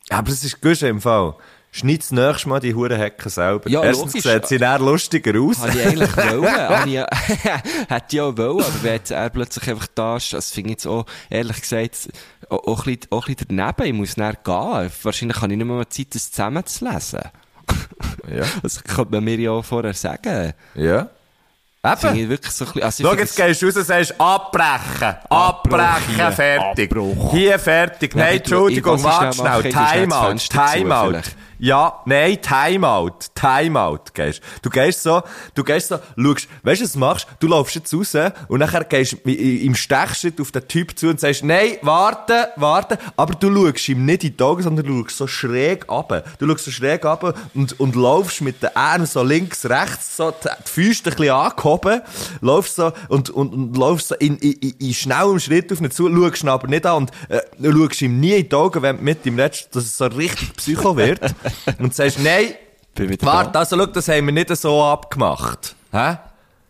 Speaker 1: Aber es ist gut im Fall. Schneid das nächste Mal die hure Hecken selber.
Speaker 2: Ja,
Speaker 1: Erstens
Speaker 2: logisch.
Speaker 1: sieht sie dann lustiger aus.
Speaker 2: Habe ich eigentlich wollen. Ich, hätte ich auch wollen, aber wenn jetzt er plötzlich einfach da ist, das finde ich jetzt auch, ehrlich gesagt, auch, auch, ein bisschen, auch ein bisschen daneben. Ich muss näher gehen. Wahrscheinlich habe ich nicht mehr Zeit, das zusammenzulesen.
Speaker 1: Ja.
Speaker 2: Das könnte man mir ja auch vorher sagen.
Speaker 1: Ja. Eben.
Speaker 2: ich wirklich so ein also
Speaker 1: Schau, jetzt gehst du raus und sagst, abbrechen, abbrechen,
Speaker 2: hier,
Speaker 1: fertig.
Speaker 2: Abbruch.
Speaker 1: Hier fertig. Nein, Entschuldigung, warte
Speaker 2: schnell
Speaker 1: Timeout, Timeout. Ja, nein, Timeout, Timeout gehst. Du gehst so, du gehst so, schaust, weißt du, was machst? Du laufst jetzt raus und nachher gehst im Stechschritt auf den Typ zu und sagst, nein, warte, warte, aber du schaust ihm nicht in die Augen, sondern du schaust so schräg ab. Du schaust so schräg ab und, und laufst mit den Armen so links, rechts, so die, die Füße ein bisschen angehoben, laufst so und, und, und laufst so in, in, in, schnellem Schritt auf ihn zu, schaust ihn aber nicht an und äh, schaust ihm nie in die Augen, wenn mit ihm redest, dass es so richtig Psycho wird und sagst, nein, warte, also schau, das haben wir nicht so abgemacht. Hä?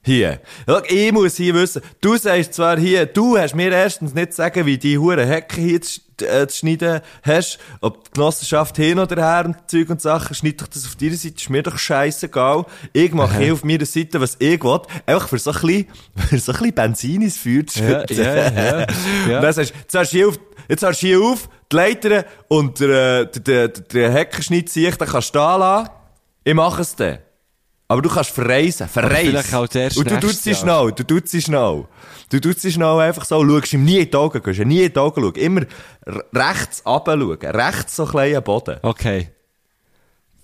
Speaker 1: Hier. Schau, ich muss hier wissen, du sagst zwar hier, du hast mir erstens nicht sagen, wie die hure Hecke hier zu, äh, zu schneiden hast, ob die Genossenschaft hin oder her und Zeug und Sachen, schneid doch das auf deiner Seite, ist mir doch scheißegal. Ich mache hier auf meiner Seite, was ich will, einfach für so ein bisschen, für so ein bisschen Benzin ins Feuer zu
Speaker 2: Ja,
Speaker 1: schütten.
Speaker 2: ja, ja, ja.
Speaker 1: Und dann sagst du, du hier auf, jetzt hast du hier auf, die Leiter und der, äh, der, der, der Heckenschnitt sehe ich, den kannst du da lassen. Ich mache es dann. Aber du kannst verreisen, verreisen.
Speaker 2: vielleicht auch erst
Speaker 1: Und du tust sie schnell, du tust sie schnell. Du tust sie schnell einfach so, schaust ihm nie in die Augen, gehst nie in die Augen schauen. Immer rechts runter schauen, rechts so klein am Boden.
Speaker 2: Okay.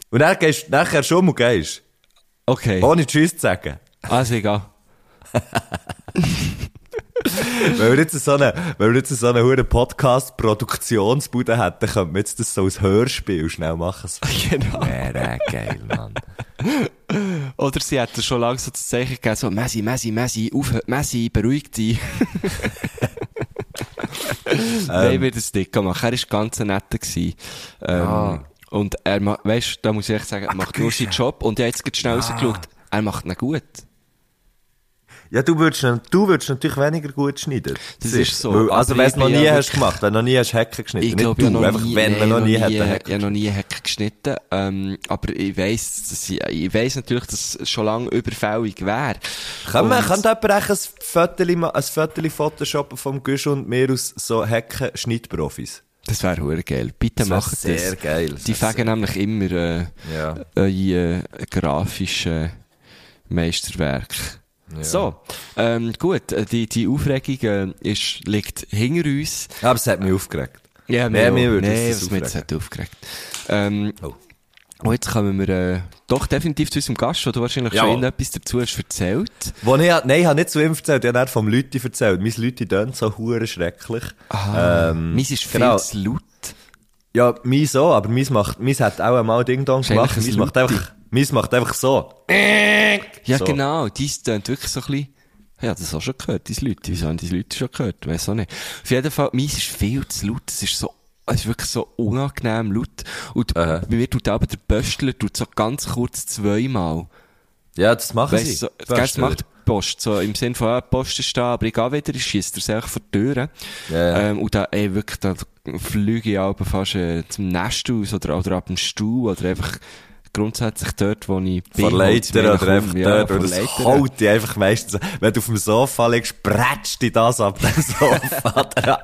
Speaker 1: Und dann gehst du nachher schon mal gehst.
Speaker 2: Okay.
Speaker 1: Ohne Tschüss zu sagen.
Speaker 2: Also egal.
Speaker 1: wenn wir jetzt so eine, wenn wir jetzt so eine Podcast-Produktionsbude hätten, könnten wir jetzt das so als Hörspiel schnell machen. So.
Speaker 2: Genau.
Speaker 1: Wäre geil, Mann.
Speaker 2: Oder sie hätten schon lange so das Zeichen gegeben, so, Messi, Messi, Messi, aufhören, Messi, beruhig dich. Nein, wird es dick machen. Er war ganz gewesen. Ähm,
Speaker 1: Ja.
Speaker 2: Und er weißt, da muss ich echt sagen, er macht nur seinen Job. Und ich habe jetzt schnell rausgeschaut, er macht ihn gut.
Speaker 1: Ja, du würdest, du würdest natürlich weniger gut schneiden.
Speaker 2: Das ist so.
Speaker 1: Weil, also, wenn du noch nie hast gemacht, wenn du noch nie hast Hacken geschnitten.
Speaker 2: Ich
Speaker 1: Nicht du,
Speaker 2: habe noch
Speaker 1: einfach
Speaker 2: nie,
Speaker 1: wenn
Speaker 2: nein,
Speaker 1: man noch nie hat
Speaker 2: nie,
Speaker 1: einen
Speaker 2: ich
Speaker 1: Hacken
Speaker 2: habe noch nie Hacken geschnitten. Ähm, aber ich weiss, dass ich, ich weiss natürlich, dass es schon lange überfällig wäre.
Speaker 1: Kann man, kann jemand ein ma- ein Foto photoshoppen vom Gusch und mir aus so Hacken-Schnittprofis?
Speaker 2: Das wäre hure geil. Bitte
Speaker 1: Das
Speaker 2: macht das.
Speaker 1: sehr geil.
Speaker 2: Die fegen nämlich immer äh,
Speaker 1: Ja.
Speaker 2: eure äh, grafischen Meisterwerk.
Speaker 1: Ja.
Speaker 2: So, ähm, gut, äh, die, die Aufregung äh, ist, liegt hinter uns.
Speaker 1: Aber es hat mich aufgeregt.
Speaker 2: Ja,
Speaker 1: Nee, mir würde
Speaker 2: nee,
Speaker 1: es
Speaker 2: was mich
Speaker 1: aufregen.
Speaker 2: hat aufgeregt. Ähm,
Speaker 1: Oh.
Speaker 2: Und jetzt kommen wir äh, doch definitiv zu unserem Gast, wo du wahrscheinlich
Speaker 1: Ja.
Speaker 2: schon irgendetwas dazu hast erzählt.
Speaker 1: Wo ich, nein, ich habe nicht zu ihm erzählt, ich habe vom Leute erzählt. Mein Leute tönt so hure schrecklich. ähm,
Speaker 2: Meins ist viel
Speaker 1: genau.
Speaker 2: zu laut.
Speaker 1: Ja, meins auch, aber meins macht, meins hat auch einmal Ding Dong
Speaker 2: Ist
Speaker 1: gemacht. Meins
Speaker 2: ein
Speaker 1: macht einfach, meins macht einfach so.
Speaker 2: Ja,
Speaker 1: So.
Speaker 2: genau. Dies tönt wirklich so ein bisschen, ja, das auch schon gehört, diese Leute. Wieso haben diese Leute schon gehört? Weiss auch nicht. Auf jeden Fall, meins ist viel zu laut. Es ist so, es ist wirklich so unangenehm laut. Und
Speaker 1: Aha.
Speaker 2: bei mir tut aber der Böstler tut so ganz kurz zweimal.
Speaker 1: Ja, das machen
Speaker 2: Weißt
Speaker 1: sie.
Speaker 2: du, so, das macht die Post. So im Sinne von, ja, Post ist da, aber ich gehe wieder, ich schiesse er einfach vor die Türen.
Speaker 1: Ja.
Speaker 2: Ähm, und da, ey, wirklich, da fliege ich auch fast äh, zum Nest aus oder, oder ab dem Stuhl oder einfach grundsätzlich dort, wo ich bin.
Speaker 1: Vor
Speaker 2: holt's mir
Speaker 1: Leiter oder einfach.
Speaker 2: Ja,
Speaker 1: dort, oder das holt dich einfach meistens, wenn du auf dem Sofa liegst, prätscht dich das ab dem Sofa drauf.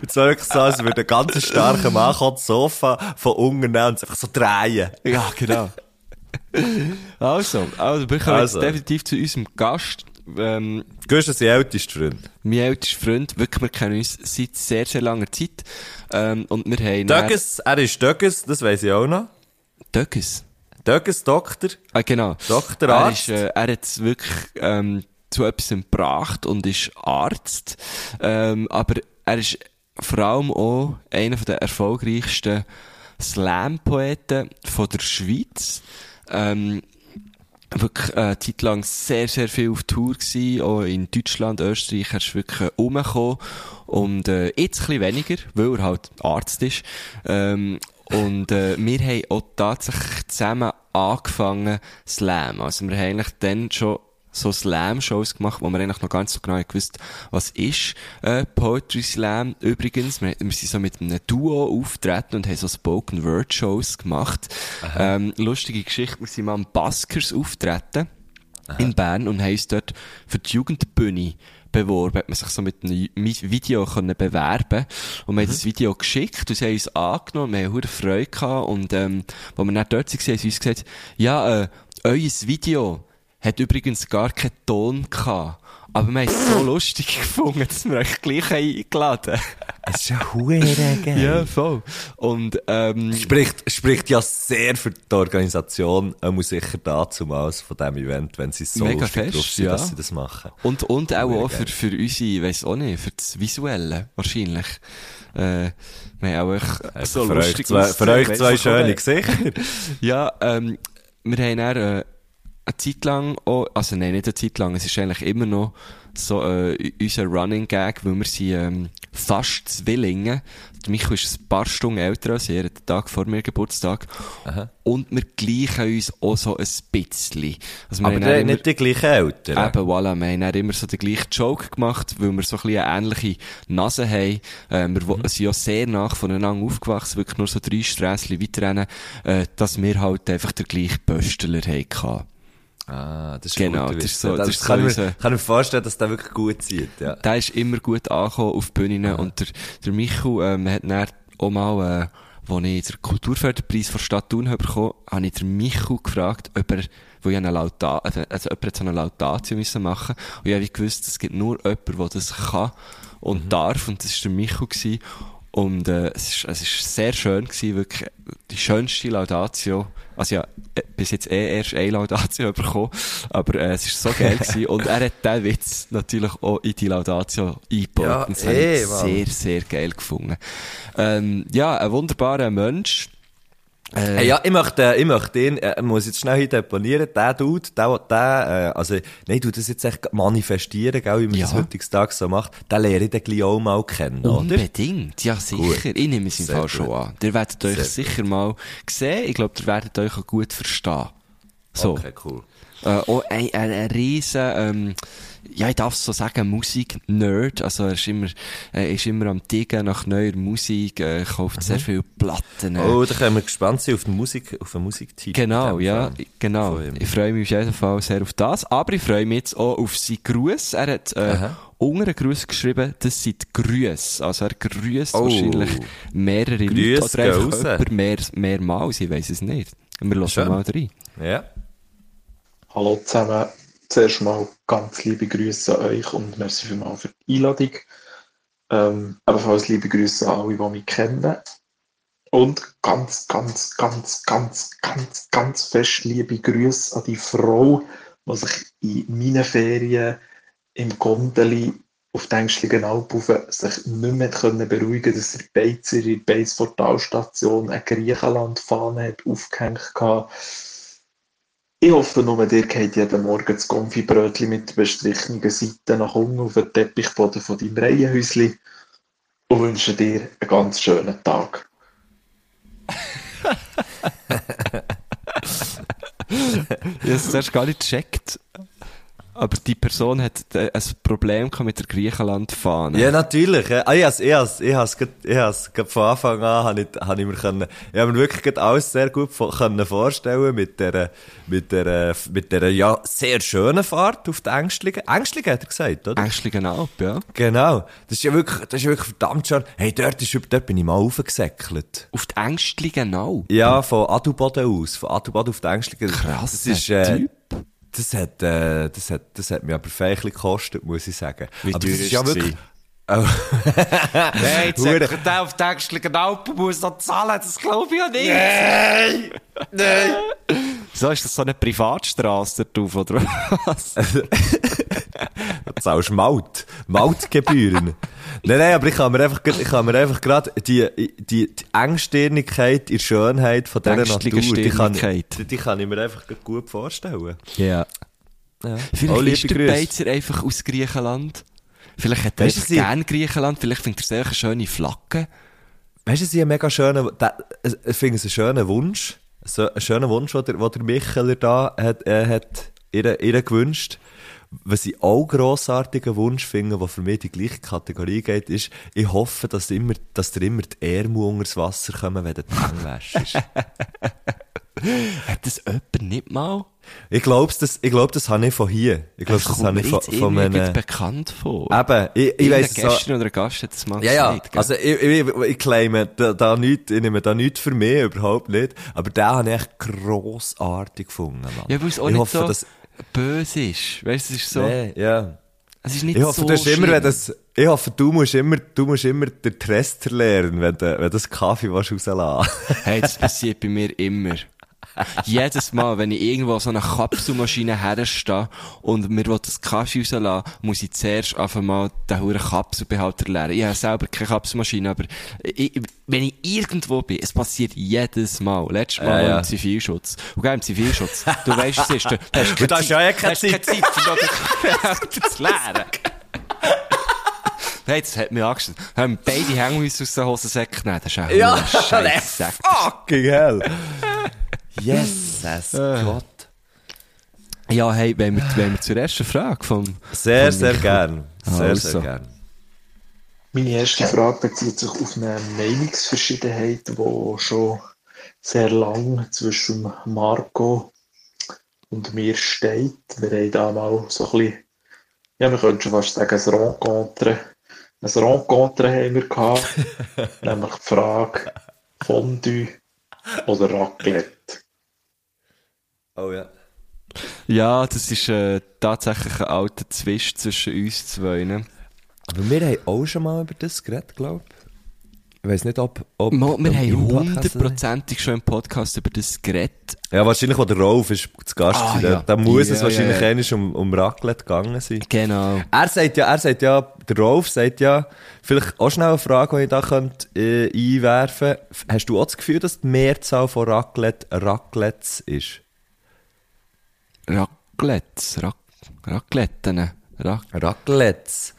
Speaker 1: Und so wirklich so, als würde ein ganz starker Mann das Sofa von unten nehmen und es einfach so drehen.
Speaker 2: Ja, genau. also, also, wir kommen
Speaker 1: Also.
Speaker 2: jetzt definitiv zu unserem Gast. Ähm,
Speaker 1: Du bist sein ältester Freund.
Speaker 2: mein ältester Freund, wirklich, wir kennen uns seit sehr, sehr langer Zeit. Ähm, und wir haben...
Speaker 1: Dögges, er ist Dögges, das weiss ich auch noch.
Speaker 2: Dögges.
Speaker 1: Dögges Doktor.
Speaker 2: Ah, genau.
Speaker 1: Doktor,
Speaker 2: er,
Speaker 1: Arzt.
Speaker 2: ist, äh, er hat wirklich ähm, zu etwas gebracht und ist Arzt. Ähm, aber er ist vor allem auch einer der erfolgreichsten Slam-Poeten von der Schweiz. Ähm, wirklich äh, eine Zeit lang sehr, sehr viel auf Tour gewesen, auch in Deutschland, Österreich, er ist wirklich äh, rumgekommen und äh, jetzt ein bisschen weniger, weil er halt Arzt ist. Ähm, und äh, wir haben auch tatsächlich zusammen angefangen Slam. Also wir haben eigentlich dann schon so Slam-Shows gemacht, wo wir eigentlich noch ganz so genau gewusst, was ist äh, Poetry Slam übrigens. Wir, wir sind so mit einem Duo auftreten und haben so Spoken Word Shows gemacht. Ähm, lustige Geschichte, wir sind mal am Baskers auftreten in Bern und haben uns dort für die Jugendbühne beworben, hat man sich so mit einem Video können bewerben. Und wir haben das Video geschickt und sie haben uns angenommen, wir haben Freude gehabt. Und ähm, wo wir dann dort waren, haben sie uns gesagt, ja, äh, euer Video hat übrigens gar keinen Ton gehabt, aber wir haben es so lustig gefunden, dass wir euch gleich eingeladen haben.
Speaker 1: Es ist ja hure geil.
Speaker 2: Ja, voll. Und ähm,
Speaker 1: Spricht, spricht ja sehr für die Organisation, äh, muss sicher dazumals von diesem Event, wenn sie so
Speaker 2: Mega
Speaker 1: lustig
Speaker 2: fest,
Speaker 1: drauf sind,
Speaker 2: ja.
Speaker 1: dass sie das machen.
Speaker 2: Und, und auch, auch für, für unsere, weiss auch nicht, für das Visuelle, wahrscheinlich. Äh, wir haben auch so
Speaker 1: für
Speaker 2: lustig
Speaker 1: euch zwei, für euch zwei
Speaker 2: auch
Speaker 1: schöne. Gesichter.
Speaker 2: Ja, ähm, wir haben dann, äh, eine Zeit lang auch, also nein, nicht eine Zeit lang, es ist eigentlich immer noch so, äh, unser Running Gag, weil wir sind, ähm, fast Zwillinge. Micho ist ein paar Stunden älter als er, den Tag vor mir Geburtstag. Und wir gleichen uns auch so ein bisschen. Also wir
Speaker 1: Aber der,
Speaker 2: immer-
Speaker 1: nicht die gleichen Eltern.
Speaker 2: Eben, voilà, wir haben dann immer so den gleichen Joke gemacht, weil wir so ein bisschen eine ähnliche Nase haben. Äh, wir wo- sind ja sehr nach voneinander aufgewachsen, wirklich nur so drei Strässchen weiter rennen, äh, dass wir halt einfach den gleichen Pöstler hatten.
Speaker 1: Ah, das ist
Speaker 2: Genau,
Speaker 1: gut,
Speaker 2: das ist so- das
Speaker 1: das
Speaker 2: ist
Speaker 1: kann, ich mir, kann mir vorstellen, dass der wirklich gut sieht, ja.
Speaker 2: Der ist immer gut angekommen auf die Bühne und der, der Michu, ähm, hat dann auch mal, äh, als ich den Kulturförderpreis von Stadt Thun bekommen, habe ich den Michu gefragt, ob er, wo ich eine Lauta, also, also ob er jetzt so eine Laudatio müssen machen und ich habe gewusst, es gibt nur jemanden, der das kann und darf. Und das war der Michu gewesen. Und äh, es, ist, es ist sehr schön gewesen, wirklich die schönste Laudatio. Also ja, äh, bis jetzt eh erst eine Laudatio bekommen, aber äh, es ist so geil gewesen. Und er hat den Witz natürlich auch in die Laudatio eingebaut.
Speaker 1: Ja,
Speaker 2: das habe
Speaker 1: eh,
Speaker 2: ich sehr, sehr geil gefunden. Ähm, ja, ein wunderbarer Mensch. Äh,
Speaker 1: Hey, ja, ich möchte, ich möchte ihn, äh, muss jetzt schnell hier deponieren, der Dude, der, der, äh, also, nein, du das jetzt echt manifestieren, gell, wie man
Speaker 2: Ja.
Speaker 1: das heutzutage so macht, den lerne ich dann gleich auch mal kennen, oder?
Speaker 2: Unbedingt, ja sicher.
Speaker 1: Gut.
Speaker 2: Ich nehme es im
Speaker 1: Sehr
Speaker 2: Fall schon
Speaker 1: gut.
Speaker 2: an. Ihr werdet euch
Speaker 1: Sehr
Speaker 2: sicher mal sehen. Ich glaube, ihr werdet euch auch gut verstehen. So.
Speaker 1: Okay, cool.
Speaker 2: Äh, auch ein, ein, ein riesen, ähm, ja, ich darf es so sagen, Musik-Nerd. Also, er ist immer, äh, ist immer am Diggen nach neuer Musik, äh, kauft sehr viele Platten. äh.
Speaker 1: Oh, da können wir gespannt sein auf den Musik, auf den Musiktitel.
Speaker 2: Genau, ja,
Speaker 1: Fall.
Speaker 2: genau. Ich freue mich auf jeden Fall sehr auf das. Aber ich freue mich jetzt auch auf seinen Gruß. Er hat, äh,
Speaker 1: Aha.
Speaker 2: unter einen Gruß geschrieben, das sind Grüße. Also er grüßt
Speaker 1: Oh.
Speaker 2: wahrscheinlich mehrere
Speaker 1: Grüße
Speaker 2: Leute oder einfach mehr, mehrmals. Ich weiss es nicht. Wir hören
Speaker 1: Schön.
Speaker 2: mal rein.
Speaker 1: Ja.
Speaker 3: Hallo zusammen. Zuerst mal ganz liebe Grüße an euch und merci für die Einladung. Ähm, ebenfalls liebe Grüße an alle, die mich kennen. Und ganz, ganz, ganz, ganz, ganz, ganz fest liebe Grüße an die Frau, die sich in meinen Ferien im Gondeli auf den Ängstlichen Alp rauf sich nicht mehr können beruhigen dass der Beizer in der Beiz vor der Talstation eine Griechenland-Fahne hat aufgehängt hatte. Ich hoffe nur, dir geht jeden Morgen das Konfibrötchen mit bestrichenen Seite nach unten auf den Teppichboden von deinem Reihenhäuschen und wünsche dir einen ganz schönen Tag.
Speaker 2: Ich habe es zuerst gar nicht gecheckt. Aber die Person hat äh, ein Problem mit der Griechenland-Fahne.
Speaker 1: Ja, natürlich. ja. Ah, ich has, ich has, ich has, ich has, von Anfang an, habe ich, hab ich mir können, ich hab mir wirklich alles sehr gut können vorstellen mit der, mit der, mit der, ja, sehr schönen Fahrt auf die Ängstlichen. Ängstlichen hat er gesagt, oder?
Speaker 2: Ängstlichen Alp, ja.
Speaker 1: Genau. Das ist ja wirklich, das ist ja wirklich verdammt schön. Hey, dort ist, dort bin ich mal raufgesäckelt.
Speaker 2: Auf die Ängstlichen Alp.
Speaker 1: Ja, von Adelboden aus. Von Adelboden auf die Ängstlichen.
Speaker 2: Krass,
Speaker 1: Das ist, äh,
Speaker 2: Typ.
Speaker 1: Das hat, äh, das hat, das hat mich aber feierlich gekostet, muss ich sagen.
Speaker 2: Wie
Speaker 1: aber
Speaker 2: teuer ist
Speaker 1: ja wirklich? Oh.
Speaker 2: Nein, jetzt sagt der auf die ängstlichen Alpen muss noch zahlen, das glaube ich ja nicht. Nein! Nein! So, ist das so eine Privatstrasse da drauf, oder was?
Speaker 1: Du zahlst Maut. Mautgebühren. nein, nein, aber ich kann mir einfach, ich kann mir einfach gerade die, die, die Engstirnigkeit in Schönheit von dieser Natur, die kann, die, die kann ich mir einfach gut vorstellen.
Speaker 2: Ja.
Speaker 1: Ja.
Speaker 2: Vielleicht
Speaker 1: Oh,
Speaker 2: ist der
Speaker 1: Grüße.
Speaker 2: Beizer einfach aus Griechenland. Vielleicht hat er einfach
Speaker 1: sie-
Speaker 2: gern Griechenland, vielleicht findet er sehr schöne Flagge.
Speaker 1: Weißt du, sie einen mega schönen, ich finde es einen schönen Wunsch, so einen schönen Wunsch, den der, der da hat, äh, hat ihr, ihr gewünscht. Was ich auch grossartigen Wunsch finde, der für mich die gleiche Kategorie geht, ist, ich hoffe, dass, immer, dass dir immer die Ärmel unter das Wasser kommen, wenn du die Hänge wäschst.
Speaker 2: Hat das jemand nicht mal?
Speaker 1: ich glaube, das, ich glaub, das habe ich von hier. Ich glaube, das habe ich von, von einem...
Speaker 2: bekannt vor.
Speaker 1: Eben, ich, ich weiss es so,
Speaker 2: Gästin oder ein Gast hat das mal
Speaker 1: Ja, ja,
Speaker 2: gell?
Speaker 1: also ich, ich, ich claime da, da nichts, ich nehme da nichts für mich, überhaupt nicht, aber den habe ich echt grossartig gefunden, Mann.
Speaker 2: ja, weil es auch
Speaker 1: ich
Speaker 2: nicht
Speaker 1: hoffe,
Speaker 2: so
Speaker 1: dass,
Speaker 2: böse ist. Weißt du, es ist so,
Speaker 1: nee, ja.
Speaker 2: es ist nicht
Speaker 1: Ich hoffe,
Speaker 2: so
Speaker 1: du hast immer, wenn das, ich hoffe, du musst immer, du musst immer den Trester lernen, wenn du, wenn das Kaffee willst rauslassen
Speaker 2: Hey, das passiert bei mir immer. Jedes Mal, wenn ich irgendwo so eine Kapselmaschine herstehe und mir will das Kaffee rauslassen, muss ich zuerst einfach mal den huren Kapselbehalter leeren. Ich habe selber keine Kapselmaschine, aber ich, wenn ich irgendwo bin, es passiert jedes Mal. Letztes Mal noch
Speaker 1: ja.
Speaker 2: im Zivilschutz. Und gell, im Zivilschutz, du weißt, es ist. Du hast
Speaker 1: Und da hast du ja eh keine
Speaker 2: hast keine Zeit, um den Behälter zu leeren. Hey, das hat mich angestellt. Haben beide Hänge aus den Hosensäcken genommen. Das ist ein
Speaker 1: Ja,
Speaker 2: Scheisssack.
Speaker 1: Fucking hell! Jesus Gott.
Speaker 2: Ja, hey, wenn wir, wenn wir zur ersten Frage vom...
Speaker 1: Sehr,
Speaker 2: vom
Speaker 1: sehr gern. Sehr,
Speaker 2: Also.
Speaker 1: sehr gern.
Speaker 3: Meine erste Frage bezieht sich auf eine Meinungsverschiedenheit, die schon sehr lang zwischen Marco und mir steht. Wir haben da mal so ein bisschen, ja, wir können schon fast sagen, ein Rencontre. Ein Rencontre haben wir gehabt, nämlich die Frage Fondue oder Raclette.
Speaker 1: Oh ja.
Speaker 2: Ja, das ist äh, tatsächlich ein alter Zwist zwischen uns zwei. Ne?
Speaker 1: Aber wir haben auch schon mal über das geredet, glaube ich. Ich weiss nicht, ob, ob
Speaker 2: Mo, wir
Speaker 1: ob
Speaker 2: haben hundertprozentig schon im Podcast über das geredet.
Speaker 1: Ja, wahrscheinlich, wo der Rolf ist zu Gast
Speaker 2: Ah, ja.
Speaker 1: da muss es
Speaker 2: Ja,
Speaker 1: wahrscheinlich
Speaker 2: ja, ja.
Speaker 1: um, um Raclette gegangen sein.
Speaker 2: Genau.
Speaker 1: Er sagt ja, er sagt ja, der Rolf sagt ja, vielleicht auch schnell eine Frage, die ich da könnte, äh, einwerfen Hast du auch das Gefühl, dass die Mehrzahl von Raclette Raclettes ist?
Speaker 2: Raclettes, Rac Racletten. Rac
Speaker 1: Raclettes.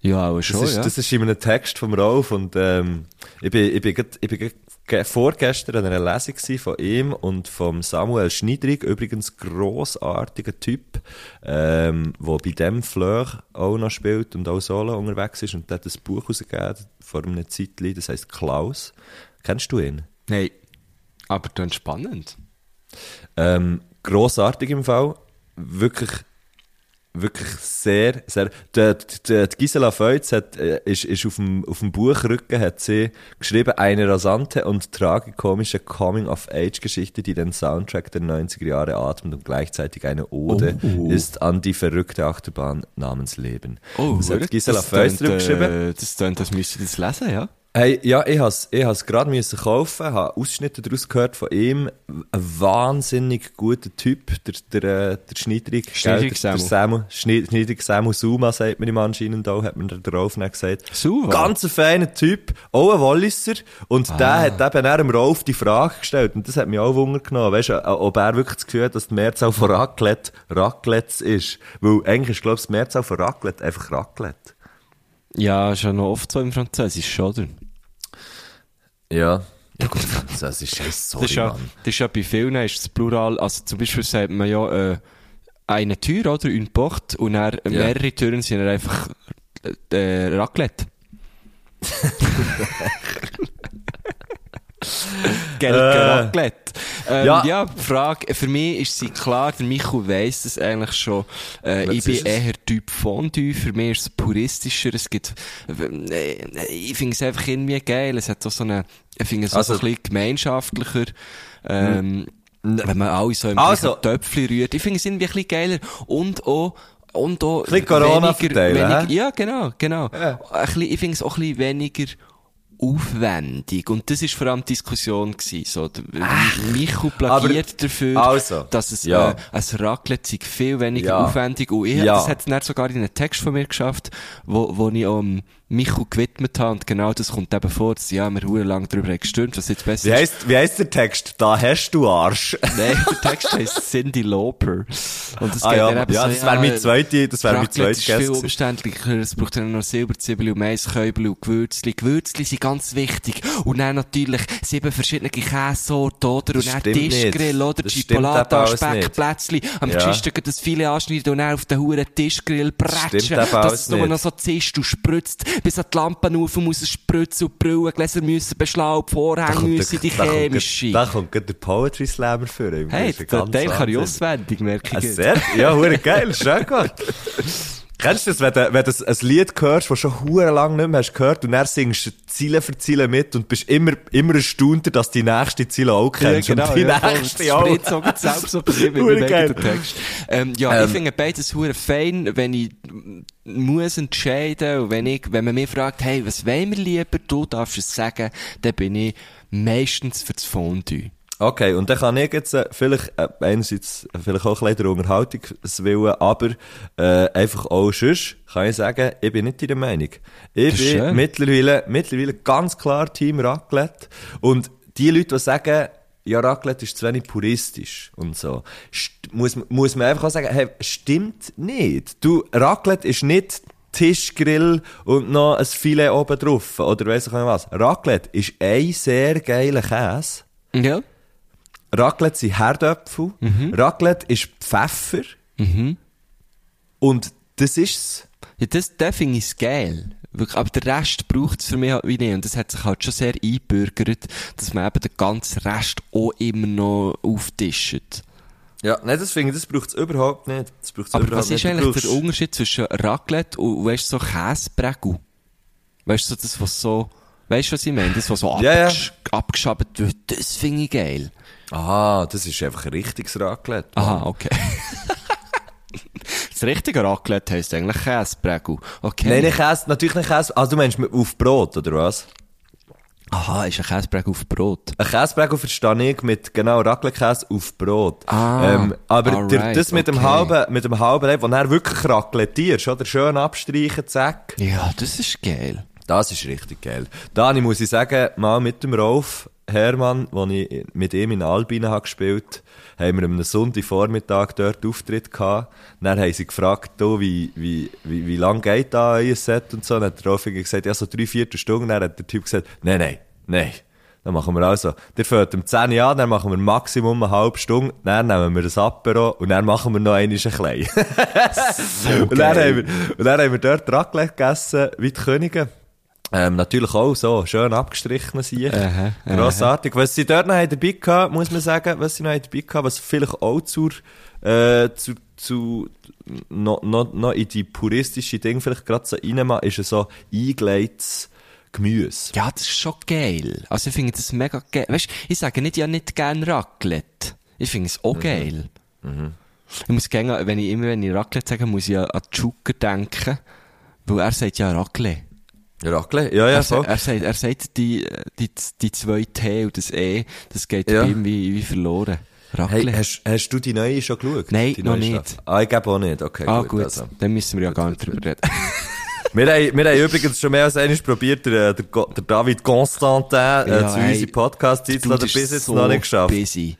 Speaker 2: ja, auch
Speaker 1: Das,
Speaker 2: schon,
Speaker 1: ist,
Speaker 2: ja.
Speaker 1: das ist in einem Text vom Rolf und ähm, ich bin, ich bin, grad, ich bin grad vorgestern an einer Lesung von ihm und vom Samuel Schneidrig, übrigens grossartiger Typ, ähm, der bei dem Fleur auch noch spielt und auch solo unterwegs ist und der hat ein Buch rausgegeben vor einer Zeit, das heisst Klaus. Kennst du ihn?
Speaker 2: Nein. Aber dann spannend.
Speaker 1: Ähm, grossartig im Fall. Wirklich, wirklich sehr, sehr. Die, die, die Gisela Feutz hat, äh, ist, ist auf dem, auf dem Buchrücken hat sie geschrieben, eine rasante und tragikomische Coming-of-Age-Geschichte, die den Soundtrack der 90er Jahre atmet und gleichzeitig eine Ode
Speaker 2: Oh.
Speaker 1: ist an die verrückte Achterbahn namens Leben.
Speaker 2: Oh,
Speaker 1: das hat Gisela
Speaker 2: das
Speaker 1: Feutz
Speaker 2: tönt,
Speaker 1: geschrieben.
Speaker 2: Äh, das tönt, das müsst ihr das lesen, ja?
Speaker 1: Hey, ja, ich has, ich has gerade müssen kaufen, habe Ausschnitte daraus gehört von ihm. Ein wahnsinnig guter Typ, der, der, äh, der Schneiderig.
Speaker 2: Schneiderig
Speaker 1: gell, der, der Samu. Schneid- Samu Suma, sagt man ihm anscheinend auch, hat man da drauf nicht gesagt.
Speaker 2: Suma?
Speaker 1: Ganz ein feiner Typ, auch ein Walliser. Und
Speaker 2: Ah.
Speaker 1: der hat eben auch dem Rolf die Frage gestellt. Und das hat mich auch Wunder genommen. Weißt du, ob er wirklich das Gefühl hat, dass die Mehrzahl von Raclette Raclettes ist. Weil eigentlich ist, glaube ich, die Mehrzahl von Raclette einfach Raclette.
Speaker 2: Ja, ist ja noch oft so im Französisch, oder?
Speaker 1: Ja. Ja gut, das ist scheiße, sorry,
Speaker 2: das, ist ja,
Speaker 1: Mann.
Speaker 2: das ist ja bei vielen ist das Plural, also zum Beispiel sagt man ja äh, eine Tür oder une porte und dann
Speaker 1: Ja.
Speaker 2: mehrere Türen sind dann einfach äh, Raclette. Gell, Raclette. Ähm,
Speaker 1: Ja.
Speaker 2: ja. Frage, für mich ist sie klar, der Michael weiss das eigentlich schon. Äh, ich bin eher Typ Fondue, für mich ist es puristischer, es gibt, äh, ich finde es einfach irgendwie geil, es hat auch so eine, ich finde es auch
Speaker 1: Also-
Speaker 2: so ein bisschen gemeinschaftlicher, ähm, wenn man alle so im
Speaker 1: Also-
Speaker 2: Töpfchen rührt. Ich finde es irgendwie ein bisschen geiler und auch, und auch weniger,
Speaker 1: hä?
Speaker 2: ja, genau, genau.
Speaker 1: Ja.
Speaker 2: Ein bisschen, ich finde es auch ein bisschen weniger aufwendig. Und das ist vor allem die Diskussion gewesen. So, Michael plagiert dafür,
Speaker 1: also,
Speaker 2: dass es,
Speaker 1: ja.
Speaker 2: äh, ein Raclette sei viel weniger
Speaker 1: Ja.
Speaker 2: aufwendig. Und ich,
Speaker 1: Ja.
Speaker 2: das hat es dann sogar in einem Text von mir geschafft, wo, wo ich um Michael gewidmet habe. Und genau das kommt eben vor, dass, ja, wir hure lang darüber gestürmt, was jetzt besser
Speaker 1: Wie
Speaker 2: ist.
Speaker 1: heisst, wie heisst der Text? Da hast du Arsch.
Speaker 2: Nein, der Text heisst Cindy Lauper. Und das
Speaker 1: Ah
Speaker 2: geht
Speaker 1: ja, ja,
Speaker 2: so,
Speaker 1: das wäre mein zweite, das wäre mein zweiter
Speaker 2: ist viel umständlicher. Es braucht dann noch Silberzwiebel und Maisköbel und Gewürzli. Gewürzli sind ganz wichtig. Und dann natürlich sieben verschiedene Käsesorten, oder? Und dann Tischgrill, oder? Chipolata,
Speaker 1: eben alles
Speaker 2: Speckplätzli. Am
Speaker 1: Ja.
Speaker 2: geschichten das Filet anschneiden und dann auf den huren Tischgrill
Speaker 1: eben
Speaker 2: Dass es nur noch so zischt und spritzt, bis an die Lampen rauf muss spritzen und die Brillengläser müssen beschlagen, die Vorhänge müssen die chemische.
Speaker 1: Da kommt gerade der Poetry Slammer für ihn.
Speaker 2: Hey,
Speaker 1: ganz
Speaker 2: Teil kann ich auswendig, merke ich.
Speaker 1: Sehr? Ja, geil, schön gut. Kennst du das, wenn du, wenn du ein Lied hörst, das schon hure lang nicht mehr hast gehört und dann singst du Ziele für Ziele mit und bist immer, immer erstaunter, dass die nächste Ziele auch kennst und die
Speaker 2: ja,
Speaker 1: nächste auch.
Speaker 2: so gut selbst so beschrieben eigenen Text. Ähm, ja,
Speaker 1: Ähm.
Speaker 2: ich finde beides hure fein, wenn ich muss entscheiden und wenn ich, wenn man mich fragt, hey, was wollen wir lieber, du darfst es sagen, dann bin ich meistens für das Fondue.
Speaker 1: Okay, und dann kann ich jetzt äh, vielleicht, äh, einerseits vielleicht auch ein bisschen der Unterhaltungswillen, aber äh, einfach auch sonst kann ich sagen, ich bin nicht deiner Meinung. Ich bin
Speaker 2: schön.
Speaker 1: mittlerweile, mittlerweile ganz klar Team Raclette und die Leute, die sagen, ja, Raclette ist zu wenig puristisch und so, st muss, muss man einfach auch sagen, hey, stimmt nicht. Du, Raclette ist nicht Tischgrill und noch ein Filet oben drauf, oder weiss ich nicht was. Raclette ist ein sehr geiler Käse.
Speaker 2: Ja?
Speaker 1: Raclette sind Herdöpfel. Raclette ist Pfeffer. Und das ist's.
Speaker 2: Ja, das, das finde ich geil. Aber der Rest braucht es für mich halt wie nicht. Und das hat sich halt schon sehr eingebürgert, dass man eben den ganzen Rest auch immer noch auftischt.
Speaker 1: Ja, nein, das finde ich, das braucht's überhaupt nicht. Das braucht's
Speaker 2: Aber
Speaker 1: überhaupt
Speaker 2: was ist
Speaker 1: nicht.
Speaker 2: Eigentlich der Unterschied zwischen Raclette und, weißt so Käsebrägel? Weißt du, so das, was so, weißt du, was ich meine? Das, was so
Speaker 1: Ja, ja.
Speaker 2: abgesch abgeschabt wird, das finde ich geil.
Speaker 1: Aha, das ist einfach ein richtiges Raclette.
Speaker 2: Aha, okay. das richtige Raclette heisst eigentlich Käsebrägel. Okay.
Speaker 1: Nein, nicht Käse, natürlich nicht Käse. Also du meinst mit- auf Brot, oder was?
Speaker 2: Aha, ist ein Käsebreg auf Brot.
Speaker 1: Ein Käsebrego verstehe ich mit genau Raclette-Käse auf Brot.
Speaker 2: Ah,
Speaker 1: ähm, aber
Speaker 2: alright,
Speaker 1: der, das mit dem
Speaker 2: okay.
Speaker 1: halben, mit dem halben Ei, wo er wirklich raclettierst, oder? Schön abstreichen, zack.
Speaker 2: Ja, das ist geil.
Speaker 1: Das ist richtig geil. Dani, muss ich sagen, mal mit dem Rolf Hermann, wo ich mit ihm in Albina habe gespielt haben wir am Sonntagvormittag dort Auftritt gehabt. Dann haben sie gefragt, du, wie, wie, wie, wie lang geht da euer Set und so. Dann hat der Rolf irgendwie gesagt, ja, so drei, vier Stunden. Dann hat der Typ gesagt, nein, nein, nein. Dann machen wir also, der fährt um 10 Uhr an, dann machen wir Maximum eine halbe Stunde, dann nehmen wir das Apero und dann machen wir noch einmal ein klein. und, dann haben wir, und dann haben wir dort Raclette gegessen, wie die Könige. Ähm, natürlich auch so, schön abgestrichen sind.
Speaker 2: Aha, aha.
Speaker 1: Grossartig. Was sie dort noch dabei gehabt, muss man sagen, was sie noch dabei gehabt, was vielleicht auch zur, äh, zu, zu, noch, noch, noch in die puristische Ding vielleicht gerade so reinmachen, ist so eingelegtes Gemüse.
Speaker 2: Ja, das ist schon geil. Also ich finde das mega geil. Weißt ich sage nicht, ja nicht gern Raclette. Ich finde es auch geil. Ich muss gerne, wenn ich immer, wenn ich Raclette sage, muss ich an Zucker denken. Weil er sagt ja Raclette.
Speaker 1: Raclette? Ja, ja,
Speaker 2: er, sa- er, sagt, er sagt, die, die, die zwei T und das E, das geht
Speaker 1: Ja.
Speaker 2: bei ihm wie, wie verloren.
Speaker 1: Hey,
Speaker 2: Raclette.
Speaker 1: hast, hast du die neue schon geschaut?
Speaker 2: Nein,
Speaker 1: die
Speaker 2: noch nicht.
Speaker 1: Staffel? Ah, ich glaube auch nicht. Okay,
Speaker 2: ah,
Speaker 1: gut.
Speaker 2: gut.
Speaker 1: Also.
Speaker 2: Dann müssen wir ja gar nicht drüber reden.
Speaker 1: Wir haben, wir haben übrigens schon mehr als einmal probiert, der, der, der David Constantin äh,
Speaker 2: Ja,
Speaker 1: zu
Speaker 2: hey,
Speaker 1: unserem Podcast einzuladen, bis jetzt
Speaker 2: so
Speaker 1: noch nicht geschafft.
Speaker 2: busy.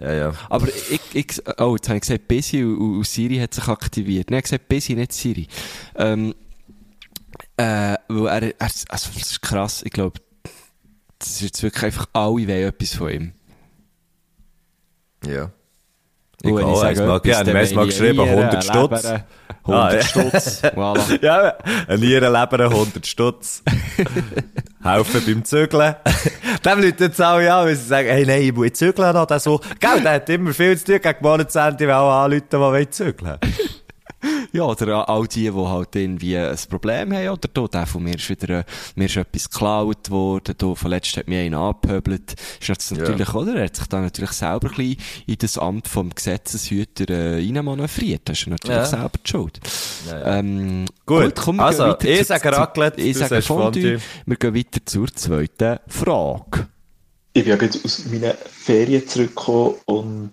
Speaker 1: Ja, ja.
Speaker 2: Aber ich, ich, oh, jetzt habe ich gesagt, Busy und, und Siri hat sich aktiviert. Nein, ich habe gesagt, Busy, nicht Siri. Ähm, äh, weil er, er, also, das ist krass, ich glaube, das ist jetzt wirklich einfach, alle wollen etwas von ihm.
Speaker 1: Ja.
Speaker 2: Und wenn
Speaker 1: auch, eins haben es mal
Speaker 2: meine
Speaker 1: geschrieben,
Speaker 2: Nieren,
Speaker 1: 100 Stutz.
Speaker 2: Leber,
Speaker 1: Ah,
Speaker 2: 100
Speaker 1: ja.
Speaker 2: Stutz, voilà.
Speaker 1: Ja, ein Nierenleber, 100 Stutz. Helfen beim Zügeln. Dem Leute jetzt alle an, weil sie sagen, hey, nein, ich muss zügeln noch. Der so, gell, der hat immer viel zu tun, gegen Monatsende, weil auch anrufen, die wollen zügeln.
Speaker 2: Ja, oder all die, die halt irgendwie ein Problem haben, oder da, der von mir ist wieder, äh, mir ist etwas geklaut worden, da, von letztem hat mich einer angepöbelt. Ist jetzt natürlich, oder? Er hat sich da natürlich selber ein bisschen in das Amt vom Gesetzeshüter, äh, reinmanövriert. Das ist natürlich
Speaker 1: Ja.
Speaker 2: selber die Schuld. Ähm,
Speaker 1: Gut,
Speaker 2: komm, wir
Speaker 1: also,
Speaker 2: gehen
Speaker 1: ich
Speaker 2: zu-
Speaker 1: sage Raclette,
Speaker 2: ich sage Fondue.
Speaker 1: Fondue.
Speaker 2: Wir gehen weiter zur zweiten Frage.
Speaker 3: Ich bin ja gerade aus meinen Ferien zurückgekommen und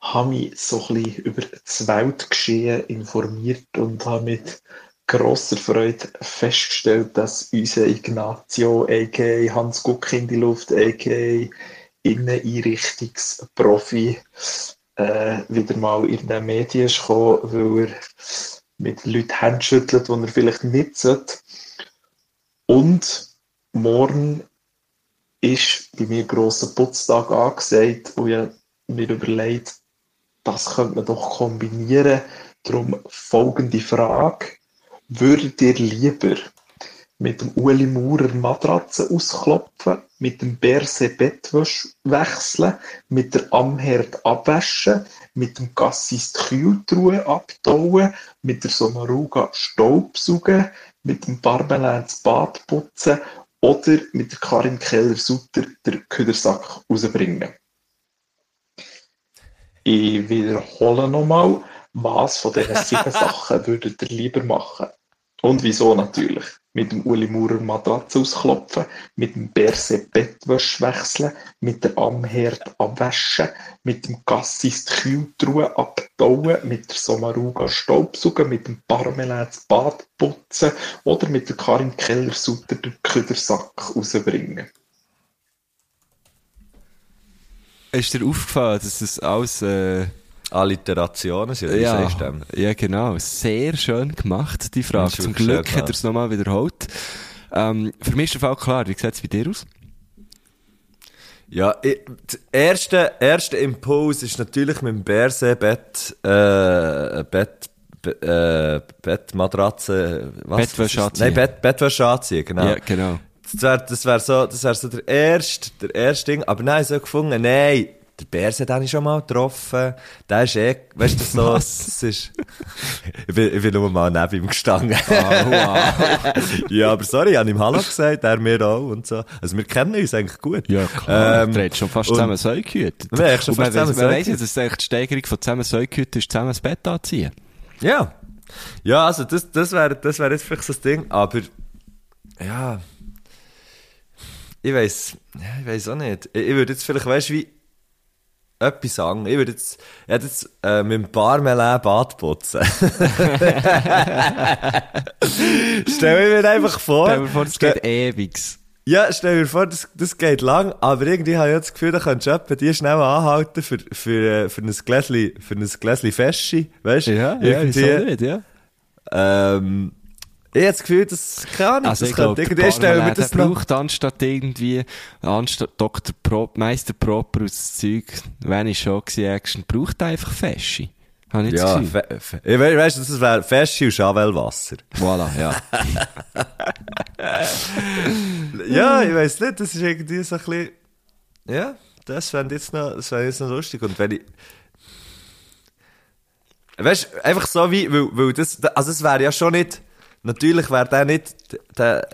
Speaker 3: habe mich so ein bisschen über das Weltgeschehen informiert und habe mit grosser Freude festgestellt, dass unser Ignazio, a.k.a. Hans Guck in die Luft, a.k.a. Inneneinrichtungsprofi, äh, wieder mal in den Medien ist gekommen, weil er mit Leuten Hände schüttelt, die er vielleicht nicht sollte. Und morgen ist bei mir ein grosser Putztag angesagt und ich habe mir überlegt, das könnte man doch kombinieren. Darum folgende Frage. Würdet ihr lieber mit dem Uli Maurer Matratze ausklopfen, mit dem Berse Bettwäsche wechseln, mit der Amherd abwaschen, mit dem Gassis die Kühltruhe abtauen, mit der Somaruga Staubsaugen, mit dem Parmelin das Bad putzen oder mit der Karin Keller-Sutter den Ködersack rausbringen. Ich wiederhole nochmal, was von diesen sieben Sachen würdet ihr lieber machen? Und wieso natürlich? Mit dem Uli Maurer Matratze ausklopfen, mit dem Berse Bettwäsche wechseln, mit der Amherd abwaschen, mit dem Gassis die Kühltruhe abtauen, mit der Somaruga Staubsaugen, mit dem Parmelin das Bad putzen oder mit der Karin Keller-Sutter den Ködersack rausbringen.
Speaker 2: Ist dir aufgefallen, dass es alles, äh,
Speaker 1: Alliterationen sind, wie
Speaker 2: ja,
Speaker 1: sagst du
Speaker 2: ja, genau. Sehr schön gemacht, die Frage.
Speaker 1: Das
Speaker 2: Zum Glück
Speaker 1: schön
Speaker 2: hat er es nochmal wiederholt. Ähm, für mich ist der Fall klar. Wie sieht es bei dir aus?
Speaker 1: Ja, ich, der erste, erste Impuls ist natürlich mit dem Berse Bett, äh, Bett, Be- äh, Bettmatratze, was?
Speaker 2: Bettwäsche anziehen.
Speaker 1: Nein, Bett, Bettwäsche anziehen, genau.
Speaker 2: Ja, genau.
Speaker 1: Das wäre das wär so, das wär so der erste, der erste Ding. Aber nein, so gefunden, nein, der Berse, den habe ich schon mal getroffen. Der ist eh, weißt du, so,
Speaker 2: Was?
Speaker 1: das ist, ich bin, ich bin nur mal neben ihm gestanden.
Speaker 2: Ah, wow.
Speaker 1: ja, aber sorry, ich habe ihm Hallo gesagt, er mir auch und so. Also wir kennen uns eigentlich gut.
Speaker 2: Ja, klar.
Speaker 1: Ähm,
Speaker 2: hat schon fast
Speaker 1: und-
Speaker 2: zusammen Säu gehütet.
Speaker 1: Wir haben echt schon fast zusammen
Speaker 2: Man weiss ja,
Speaker 1: gehütet.
Speaker 2: dass eigentlich die Steigerung von zusammen Säu gehütet ist, zusammen das Bett anziehen.
Speaker 1: Ja. Ja, also das, das wäre das wär jetzt vielleicht so das Ding, aber ja. Ich ja, ich weiss auch nicht. Ich, ich würde jetzt vielleicht, weißt wie, etwas sagen. Ich würde jetzt, ich hätte jetzt, äh, mit dem Parmelin Bad putzen. Stell mir einfach vor.
Speaker 2: Stell dir vor, das geht ewigs.
Speaker 1: Ja, stell dir vor, das, das geht lang, aber irgendwie habe ich jetzt das Gefühl, da könntest du die schnell anhalten für, für, äh, für ein Gläschen, für ein Gläschen Feschi, weißt du?
Speaker 2: Ja, ja, wieso nicht, ja.
Speaker 1: ähm, ich habe das Gefühl, dass, keine Ahnung,
Speaker 2: Also
Speaker 1: das
Speaker 2: ich glaube,
Speaker 1: irgendwie, stellen wir
Speaker 2: Parmalat,
Speaker 1: das
Speaker 2: braucht anstatt irgendwie, anstatt Dr. Pro, Meister Proper aus das Zeug, wenn ich schon gewesen, Action, braucht er einfach Feschi. Habe ich das
Speaker 1: Ja, fe, fe, ich we- weißt du, das wäre Feschi und Chavelwasser.
Speaker 2: Voilà, ja.
Speaker 1: Ja, ich weiss nicht, das ist irgendwie so ein bisschen, ja, das fände ich jetzt noch, das fände jetzt noch lustig. Und wenn ich, weißt du, einfach so wie, weil, weil das, also es wäre ja schon nicht, natürlich wäre der nicht, der,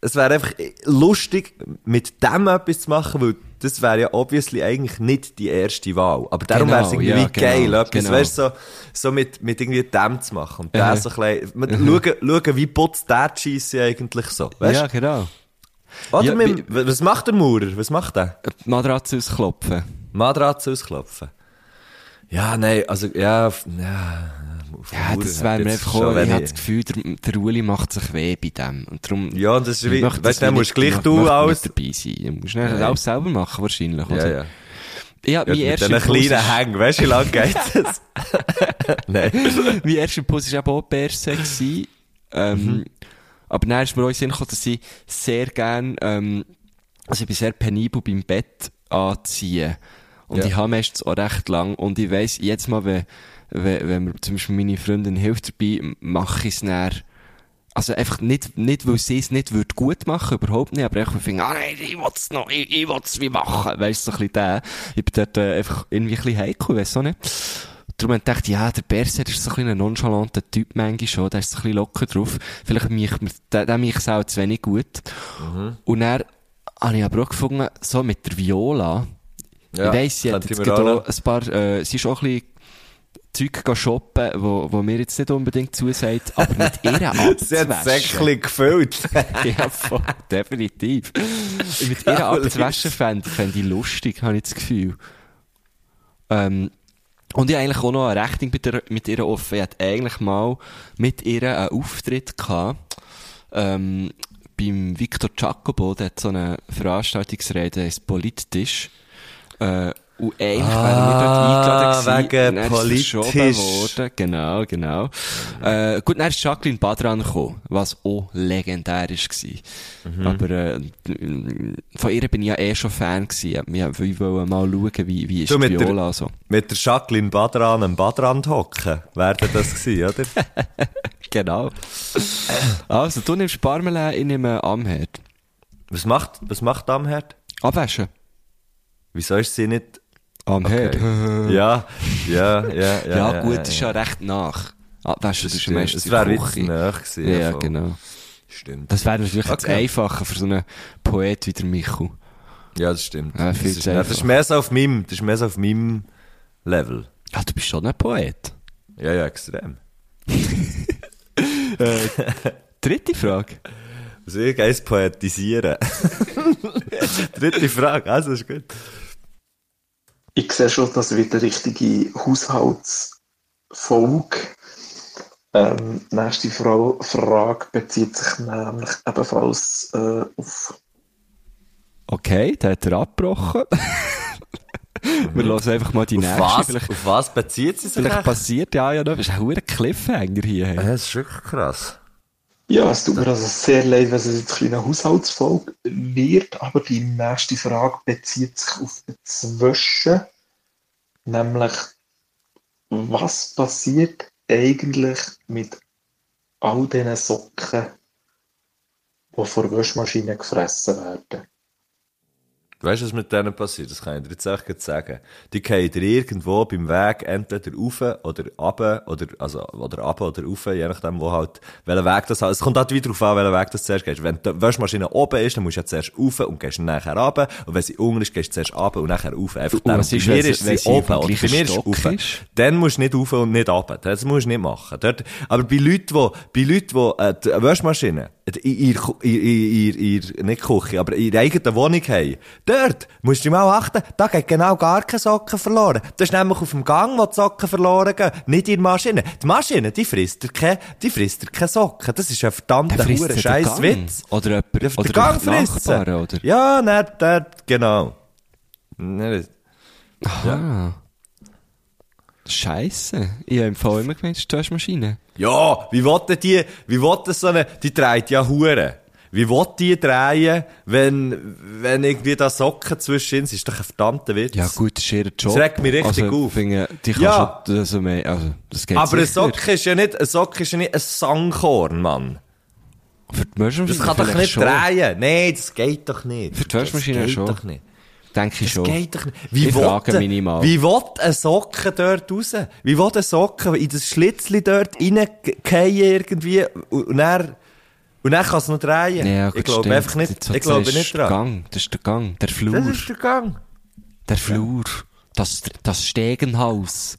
Speaker 1: es wäre einfach lustig, mit dem etwas zu machen, weil das wäre ja obviously eigentlich nicht die erste Wahl. Aber darum
Speaker 2: Genau,
Speaker 1: wäre es irgendwie
Speaker 2: ja,
Speaker 1: geil,
Speaker 2: genau,
Speaker 1: etwas,
Speaker 2: genau.
Speaker 1: weißt so, so mit, mit irgendwie dem zu machen. Und
Speaker 2: Mhm.
Speaker 1: der so ein bisschen, man- schauen, schauen, wie putzt der die Scheisse eigentlich so, weißt
Speaker 2: ja, genau.
Speaker 1: oder
Speaker 2: Ja,
Speaker 1: mit, was macht der Maurer? Was macht der?
Speaker 2: Matratze ausklopfen.
Speaker 1: Matratze ausklopfen. Ja, nein, also, ja, ja,
Speaker 2: Ja, das wäre mir einfach auch, ich habe das Gefühl, der, der Uli macht sich weh bei dem. Und darum,
Speaker 1: Ja, das ist wie, weißt du, musst
Speaker 2: nicht-
Speaker 1: gleich
Speaker 2: ich
Speaker 1: du
Speaker 2: möchte
Speaker 1: alles,
Speaker 2: dabei sein. Du musst nicht
Speaker 1: Nein.
Speaker 2: alles selber machen, wahrscheinlich.
Speaker 1: ja,
Speaker 2: oder?
Speaker 1: ja. Ja,
Speaker 2: mein
Speaker 1: mit
Speaker 2: erster Impuls
Speaker 1: kleinen
Speaker 2: ist-
Speaker 1: Hängen, weißt du, wie lange geht das? nein.
Speaker 2: mein erster Impuls war eben auch gewesen. Ähm,
Speaker 1: Mhm.
Speaker 2: Aber dann ist mir auch in Sinn gekommen, dass ich sehr gern, ähm, also ich bin sehr penibel beim Bett anziehen. Und
Speaker 1: Ja.
Speaker 2: ich habe meistens auch recht lang. Und ich weiss, jetzt mal, wenn, wenn, wenn mir zum Beispiel meine Freundin hilft dabei, mache ich es dann, also einfach nicht, nicht, weil sie es nicht würde gut machen, überhaupt nicht, aber ich finde, ah nein, ich es noch, ich, ich es wie machen, weißt du, so ein bisschen der. Ich bin dort äh, einfach irgendwie ein bisschen heikel, weiss auch nicht. Darum habe ich gedacht, ja, der Berser ist so ein bisschen ein nonchalanter Typ manchmal schon, der ist so ein bisschen locker drauf. Vielleicht mich, der, der mich auch zu wenig gut. Und dann habe ich aber auch gefunden, so mit der Viola,
Speaker 1: Ja,
Speaker 2: ich weiss, sie hat jetzt gerade ein paar, äh, sie ist auch ein bisschen Zeug shoppen, wo, wo mir jetzt nicht unbedingt zusagt, aber mit ihr
Speaker 1: Sie hat. Säckchen gefüllt.
Speaker 2: ja, voll, definitiv. mit ihr abzuwaschen fände fänd ich lustig, habe ich das Gefühl. Ähm, und ich habe eigentlich auch noch eine Rechnung mit ihr, mit ihr offen. Ich hatte eigentlich mal mit ihr einen Auftritt gehabt, ähm, beim Victor Jacobo, der hat so eine Veranstaltungsrede, der ist politisch. Äh, und eigentlich wären wir dort
Speaker 1: Ah,
Speaker 2: eingeladen gewesen.
Speaker 1: wegen politisch.
Speaker 2: worden. Genau, genau. Äh, gut, dann ist Jacqueline Badran gekommen, was auch legendär war.
Speaker 1: Mhm.
Speaker 2: Aber äh, von ihr bin ich ja eh schon Fan gewesen. Ich wollte mal schauen, wie, wie ist
Speaker 1: Du, mit der-
Speaker 2: Viola so.
Speaker 1: Mit der Jacqueline Badran am Badrand hocken. Wäre das gewesen, oder?
Speaker 2: Genau. also, du nimmst Parmelin, ich nehme Amherd.
Speaker 1: Was macht, was macht Amherd?
Speaker 2: Abwaschen.
Speaker 1: Wieso ist sie nicht,
Speaker 2: Amherd.
Speaker 1: ja, ja, ja, ja.
Speaker 2: Ja, gut, ist ja recht nach. Abwaschen, das ist ja meistens
Speaker 1: Das wäre jetzt näher gewesen.
Speaker 2: Ja,
Speaker 1: voll.
Speaker 2: genau.
Speaker 1: Stimmt.
Speaker 2: Das wäre natürlich
Speaker 1: Okay.
Speaker 2: einfacher für so einen Poet wie der Michu.
Speaker 1: Ja, das stimmt.
Speaker 2: Ja,
Speaker 1: das, ist, ja, das ist mehr so auf meinem, das ist mehr so auf meinem Level.
Speaker 2: Ja, du bist schon ein Poet.
Speaker 1: Ja, ja, extrem.
Speaker 2: Dritte Frage.
Speaker 1: Also ich poetisieren. Dritte Frage, also ist gut.
Speaker 3: Ich sehe schon, dass wieder richtige Haushaltsfolge. Ähm, nächste Frau, Frage bezieht sich nämlich ebenfalls äh, auf
Speaker 2: Okay, da hat er abgebrochen. Wir hören einfach mal die
Speaker 1: Auf
Speaker 2: nächste.
Speaker 1: was,
Speaker 2: Vielleicht,
Speaker 1: auf was bezieht sie sich
Speaker 2: vielleicht
Speaker 1: echt?
Speaker 2: passiert ja ja noch. Das ist ein hoher Cliffhanger hier.
Speaker 1: Ja, das ist wirklich krass.
Speaker 3: Ja, es tut mir also sehr leid, wenn es jetzt eine Haushaltsfolge wird, aber die nächste Frage bezieht sich auf das Waschen, nämlich was passiert eigentlich mit all diesen Socken, die von der Waschmaschine gefressen werden?
Speaker 1: Weißt du, was mit denen passiert? Das kann ich dir jetzt gleich sagen. Die fallen dir irgendwo beim Weg entweder rauf oder runter, oder, also, oder runter oder rauf, je nachdem, wo halt, welcher Weg das halt, es kommt halt wieder drauf an, welchen Weg das zuerst gehst. Wenn die Waschmaschine oben ist, dann musst du ja zuerst rauf und gehst dann nachher runter. Und wenn sie unten ist, gehst du zuerst runter und nachher rauf. Einfach
Speaker 2: was
Speaker 1: bei mir
Speaker 2: wenn sie-
Speaker 1: ist sie oben, oder bei mir ist rauf. Dann musst du nicht rauf und nicht runter. Das musst du nicht machen. Dort, aber bei Leuten, die, bei Leuten, die, äh, die Waschmaschine, in, in, in, in, nicht Küche, aber in ihrer eigenen Wohnung haben. Dort musst du mal achten, da geht genau gar keine Socken verloren. Das ist nämlich auf dem Gang, wo die Socken verloren gehen, nicht in der Maschine. Die Maschine, die frisst dir keine, die frisst dir keine Socken. Das ist ein verdammter,
Speaker 2: Der den
Speaker 1: scheiß
Speaker 2: Gang.
Speaker 1: Witz.
Speaker 2: Oder jemand,
Speaker 1: Ja,
Speaker 2: oder
Speaker 1: der Gang
Speaker 2: der
Speaker 1: frisst
Speaker 2: oder?
Speaker 1: Ja, nicht dort, genau. Nicht-
Speaker 2: Ah. Scheisse. Ich habe im Fall immer gemeint, es ist die Waschmaschine.
Speaker 1: Ja, wie will denn die, wie will denn so eine, die dreht ja Hure. Wie will die drehen, wenn, wenn irgendwie da Socken zwischen sind? Das ist doch ein verdammter Witz.
Speaker 2: Ja gut, das ist ihr Job.
Speaker 1: Das regt mich richtig
Speaker 2: also,
Speaker 1: auf.
Speaker 2: Finde, die kann
Speaker 1: Ja.
Speaker 2: schon, also, mehr, also, das geht
Speaker 1: Aber eine. Socke ist ja nicht, eine Socke ist ja nicht ein Sangkorn, Mann.
Speaker 2: Für die Waschmaschine
Speaker 1: Das kann doch nicht
Speaker 2: schon.
Speaker 1: drehen. Nein, das geht doch nicht.
Speaker 2: Für die Waschmaschine
Speaker 1: das geht
Speaker 2: schon.
Speaker 1: doch nicht.
Speaker 2: Denke ich schon.
Speaker 1: geht doch nicht. Wie
Speaker 2: Ich
Speaker 1: will
Speaker 2: frage mich mal.
Speaker 1: Wie will eine Socke dort raus? Wie will eine Socke in das Schlitzli dort reingehen irgendwie und dann, und dann kann es noch drehen?
Speaker 2: Ja,
Speaker 1: ich glaube
Speaker 2: stimmt.
Speaker 1: einfach nicht, ich glaube nicht
Speaker 2: der
Speaker 1: dran.
Speaker 2: Gang. Das ist der Gang. Der Flur.
Speaker 1: Das ist der Gang.
Speaker 2: der Flur. Das, das Stegenhaus.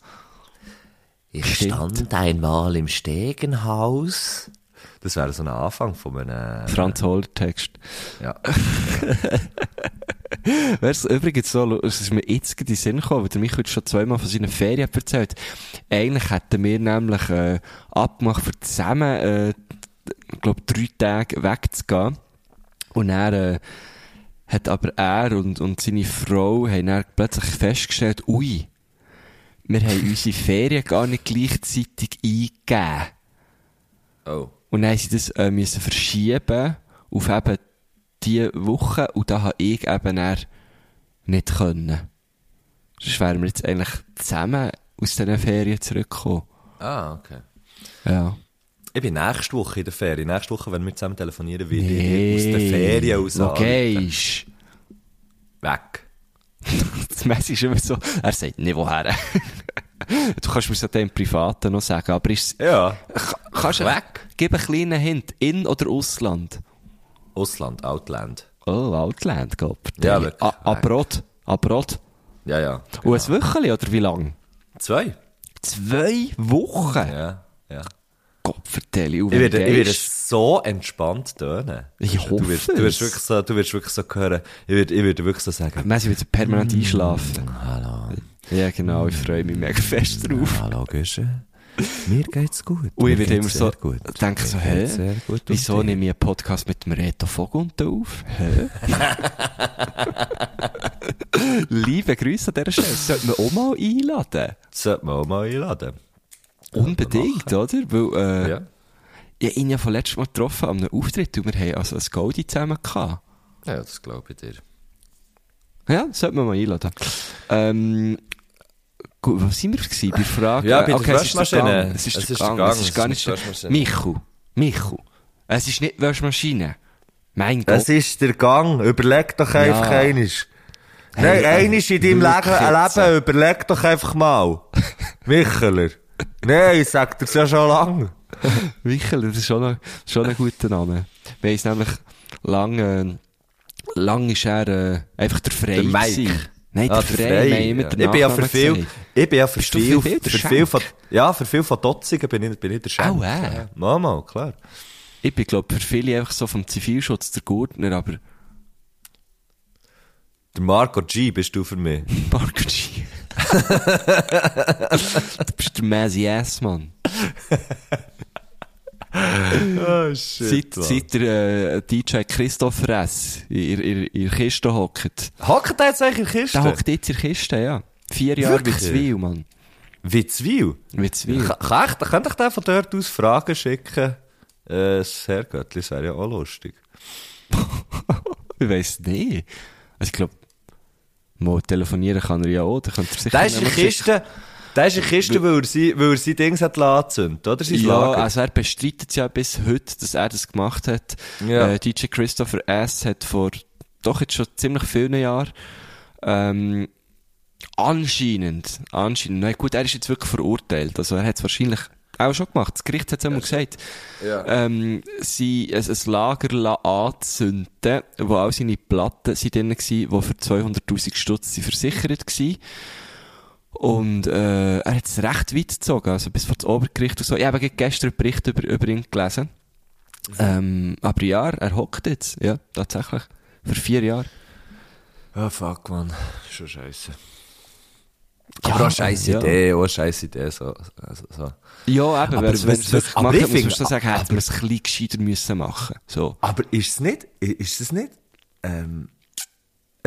Speaker 1: Ich
Speaker 2: Stimmt.
Speaker 1: stand einmal im Stegenhaus. Das wäre so ein Anfang von einem...
Speaker 2: Franz Holder Text.
Speaker 1: Ja.
Speaker 2: Wäre es übrigens so, es ist mir jetzt gerade in den Sinn gekommen, weil der Michael schon zweimal von seinen Ferien erzählt. Eigentlich hätten wir nämlich äh, abgemacht, für zusammen, äh, glaube, drei Tage wegzugehen. Und er äh, hat aber er und, und seine Frau haben dann plötzlich festgestellt, ui, wir haben unsere Ferien gar nicht gleichzeitig eingegeben.
Speaker 1: Oh.
Speaker 2: Und dann haben sie das äh, müssen verschieben auf eben die Woche und da habe ich eben nicht können. Sonst wären wir jetzt eigentlich zusammen aus diesen Ferien zurückgekommen.
Speaker 1: Ah, okay.
Speaker 2: Ja.
Speaker 1: Ich bin nächste Woche in der Ferien. Nächste Woche, wenn wir zusammen telefonieren, werde
Speaker 2: Nee.
Speaker 1: ich aus der Ferien raus
Speaker 2: gehst
Speaker 1: Weg.
Speaker 2: Das Messi ist immer so, er sagt nicht woher. du kannst mir so den im Privaten noch sagen, aber ist
Speaker 1: Ja.
Speaker 2: kannst du
Speaker 1: Weg.
Speaker 2: Gib einen kleinen Hint. In- oder Ausland?
Speaker 1: Ausland, Outland.
Speaker 2: Oh, Outland, Gott.
Speaker 1: Ja,
Speaker 2: A- Abrot. Abrot.
Speaker 1: Ja, ja.
Speaker 2: Und ein Wöcheli, oder wie lang?
Speaker 1: Zwei.
Speaker 2: Zwei Wochen?
Speaker 1: Ja, ja.
Speaker 2: Gott, vertelle
Speaker 1: Ich werde, ich werde so entspannt tönen.
Speaker 2: Ich
Speaker 1: Du
Speaker 2: hoffe
Speaker 1: wirst, du wirst wirklich so, du wirst wirklich so hören. Ich werde, ich wirklich so sagen.
Speaker 2: Messi wird permanent
Speaker 1: Mm.
Speaker 2: einschlafen.
Speaker 1: Hallo.
Speaker 2: Ja, genau, ich freue mich mega fest drauf.
Speaker 1: Hallo, Güsche. Mir geht's gut.
Speaker 2: Und ich werde immer so,
Speaker 1: gut.
Speaker 2: denke so, hä? Wieso nehme ich einen Podcast mit dem Reto Vogunten auf? Hä? Liebe Grüße an dieser Stelle. Sollte man auch mal einladen.
Speaker 1: Sollte man auch mal einladen.
Speaker 2: Unbedingt, oder? Weil, äh,
Speaker 1: Ja.
Speaker 2: ich habe ihn ja von letztem Mal getroffen an einem Auftritt und wir haben also ein Goldie zusammen gehabt.
Speaker 1: Ja, das glaube ich dir.
Speaker 2: Ja, sollte man mal einladen. Ähm, gut, was sind wir gewesen? Bei der Frage?
Speaker 1: Ja, bei
Speaker 2: ist der
Speaker 1: Waschmaschine.
Speaker 2: Es ist
Speaker 1: Es
Speaker 2: der
Speaker 1: ist.
Speaker 2: Gang, Es ist gar nicht. Michu. Michu. Es ist nicht Waschmaschine. Mein Gott.
Speaker 1: Es ist der Gang. Überleg doch einfach
Speaker 2: Ja.
Speaker 1: einisch.
Speaker 2: Hey,
Speaker 1: Nein,
Speaker 2: äh,
Speaker 1: einisch in deinem Leben,
Speaker 2: jetzt.
Speaker 1: Leben, überleg doch einfach mal. Micheler. Nein, ich sag dir's ja schon lang.
Speaker 2: Michel, das ist schon ein, schon ein guter Name. Wir haben es nämlich lang, äh, lang ist er, äh, einfach der Frei
Speaker 1: Der Mike.
Speaker 2: Nein, der
Speaker 1: Ah,
Speaker 2: Frei.
Speaker 1: Frey, ja.
Speaker 2: den
Speaker 1: Ich bin ja für viel,
Speaker 2: gesagt.
Speaker 1: ich bin ja für
Speaker 2: Bist
Speaker 1: viel,
Speaker 2: für viel der
Speaker 1: für viel von, ja, für viel von Dotzigen bin ich, bin ich der Schenk.
Speaker 2: Auch er?
Speaker 1: Ja, klar.
Speaker 2: Ich bin, glaub, für viele einfach so vom Zivilschutz der Gurtner, aber
Speaker 1: Der Marco G bist du für mich.
Speaker 2: Marco G. du bist der Mazzy S, Mann.
Speaker 1: Oh,
Speaker 2: Seit, seit der äh, DJ Christopher S. in, in, in der Kiste hockt.
Speaker 1: Hockt der jetzt eigentlich in der Kiste?
Speaker 2: Der hockt jetzt in der Kiste, ja. Vier Jahre wie
Speaker 1: Wirklich?
Speaker 2: Zwil, Mann.
Speaker 1: Witzwil?
Speaker 2: Wie Zwil.
Speaker 1: Kann, ich, kann ich den von dort aus Fragen schicken? Äh, das Herrgöttli, das wäre ja auch lustig.
Speaker 2: Ich weiss nicht. Also ich glaube, mal telefonieren kann er ja auch. Da könnte er sicher
Speaker 1: ist in
Speaker 2: mal
Speaker 1: Kiste, der ist in der Kiste, weil er sein, weil er sein Ding hat angezündet, oder? Sein
Speaker 2: Ja,
Speaker 1: Lager.
Speaker 2: also er bestreitet ja bis heute, dass er das gemacht hat.
Speaker 1: Ja.
Speaker 2: Äh, DJ Christopher S. hat vor doch jetzt schon ziemlich vielen Jahren ähm, anscheinend, anscheinend, na gut, er ist jetzt wirklich verurteilt. Also er hat es wahrscheinlich auch schon gemacht. Das Gericht hat es einmal gesagt. Ähm, sie ein, ein Lager la- anzünden, wo all seine Platten sind drin waren, die für 200'000 Stutz versichert waren. Und äh, er hat es recht weit gezogen, also bis vor das Obergericht und so. Ich habe gestern einen Bericht über, über ihn gelesen. Ähm, aber ja, er hockt jetzt, ja, tatsächlich. Für vier Jahre.
Speaker 1: Ah, fuck, man. Schon scheiße.
Speaker 2: Ja,
Speaker 1: aber auch scheiße
Speaker 2: ja.
Speaker 1: Idee, auch scheiße Idee, so, also, so.
Speaker 2: Ja, eben,
Speaker 1: Aber
Speaker 2: wenn, es wirklich gemacht hat, muss man schon sagen, hätte man es ein bisschen gescheiter müssen machen. So.
Speaker 1: Aber ist es nicht, ist es nicht, ähm,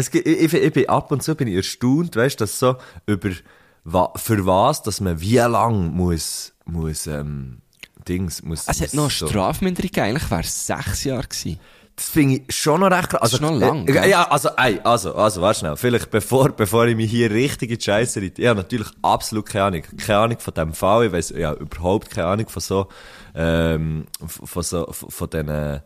Speaker 1: es gibt, ich, ich, bin ab und zu bin ich erstaunt, weißt, dass so über, für was, dass man wie lang muss, muss, ähm, Dings, muss,
Speaker 2: Es hat
Speaker 1: muss
Speaker 2: noch eine
Speaker 1: so-
Speaker 2: Strafminderung, eigentlich wäre es sechs Jahre gewesen.
Speaker 1: Das finde ich schon noch recht krass.
Speaker 2: Das ist noch lang,
Speaker 1: äh? Ja, also, ey, also, also, warte schnell. Vielleicht bevor, bevor ich mich hier richtig in die Scheisse reite. Ich habe natürlich absolut keine Ahnung. Keine Ahnung von dem Fall. Ich weiss, ja, überhaupt keine Ahnung von so, ähm, von von so, von, von diesen,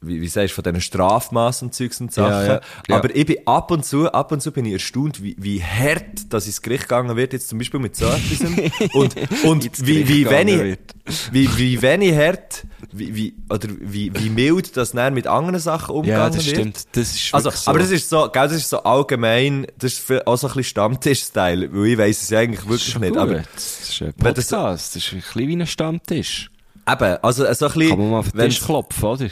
Speaker 1: wie, wie sagst du, von diesen Strafmaßen und Zeugs und Sachen.
Speaker 2: Ja, ja.
Speaker 1: Aber ich bin ab und zu, ab und zu bin ich erstaunt, wie, wie hart, dass ins Gericht gegangen wird, jetzt zum Beispiel mit so etwas. und, und wie, wie wenig,
Speaker 2: wird.
Speaker 1: wie, wie wenig hart, wie, wie, oder wie, wie mild das dann mit anderen Sachen umgegangen
Speaker 2: Ja, das
Speaker 1: wird.
Speaker 2: stimmt. Das ist
Speaker 1: Also,
Speaker 2: so.
Speaker 1: aber das ist so, gell, das ist so allgemein, das ist auch so ein bisschen Stammtisch-Style, weil ich weiss es ja eigentlich
Speaker 2: Das
Speaker 1: wirklich nicht.
Speaker 2: gut.
Speaker 1: Aber
Speaker 2: das ist ein
Speaker 1: Wenn das
Speaker 2: Podcast. Das, ist ein bisschen wie ein Stammtisch.
Speaker 1: eben, also so ein bisschen,
Speaker 2: Kann man mal auf den Tisch klopfen, oder?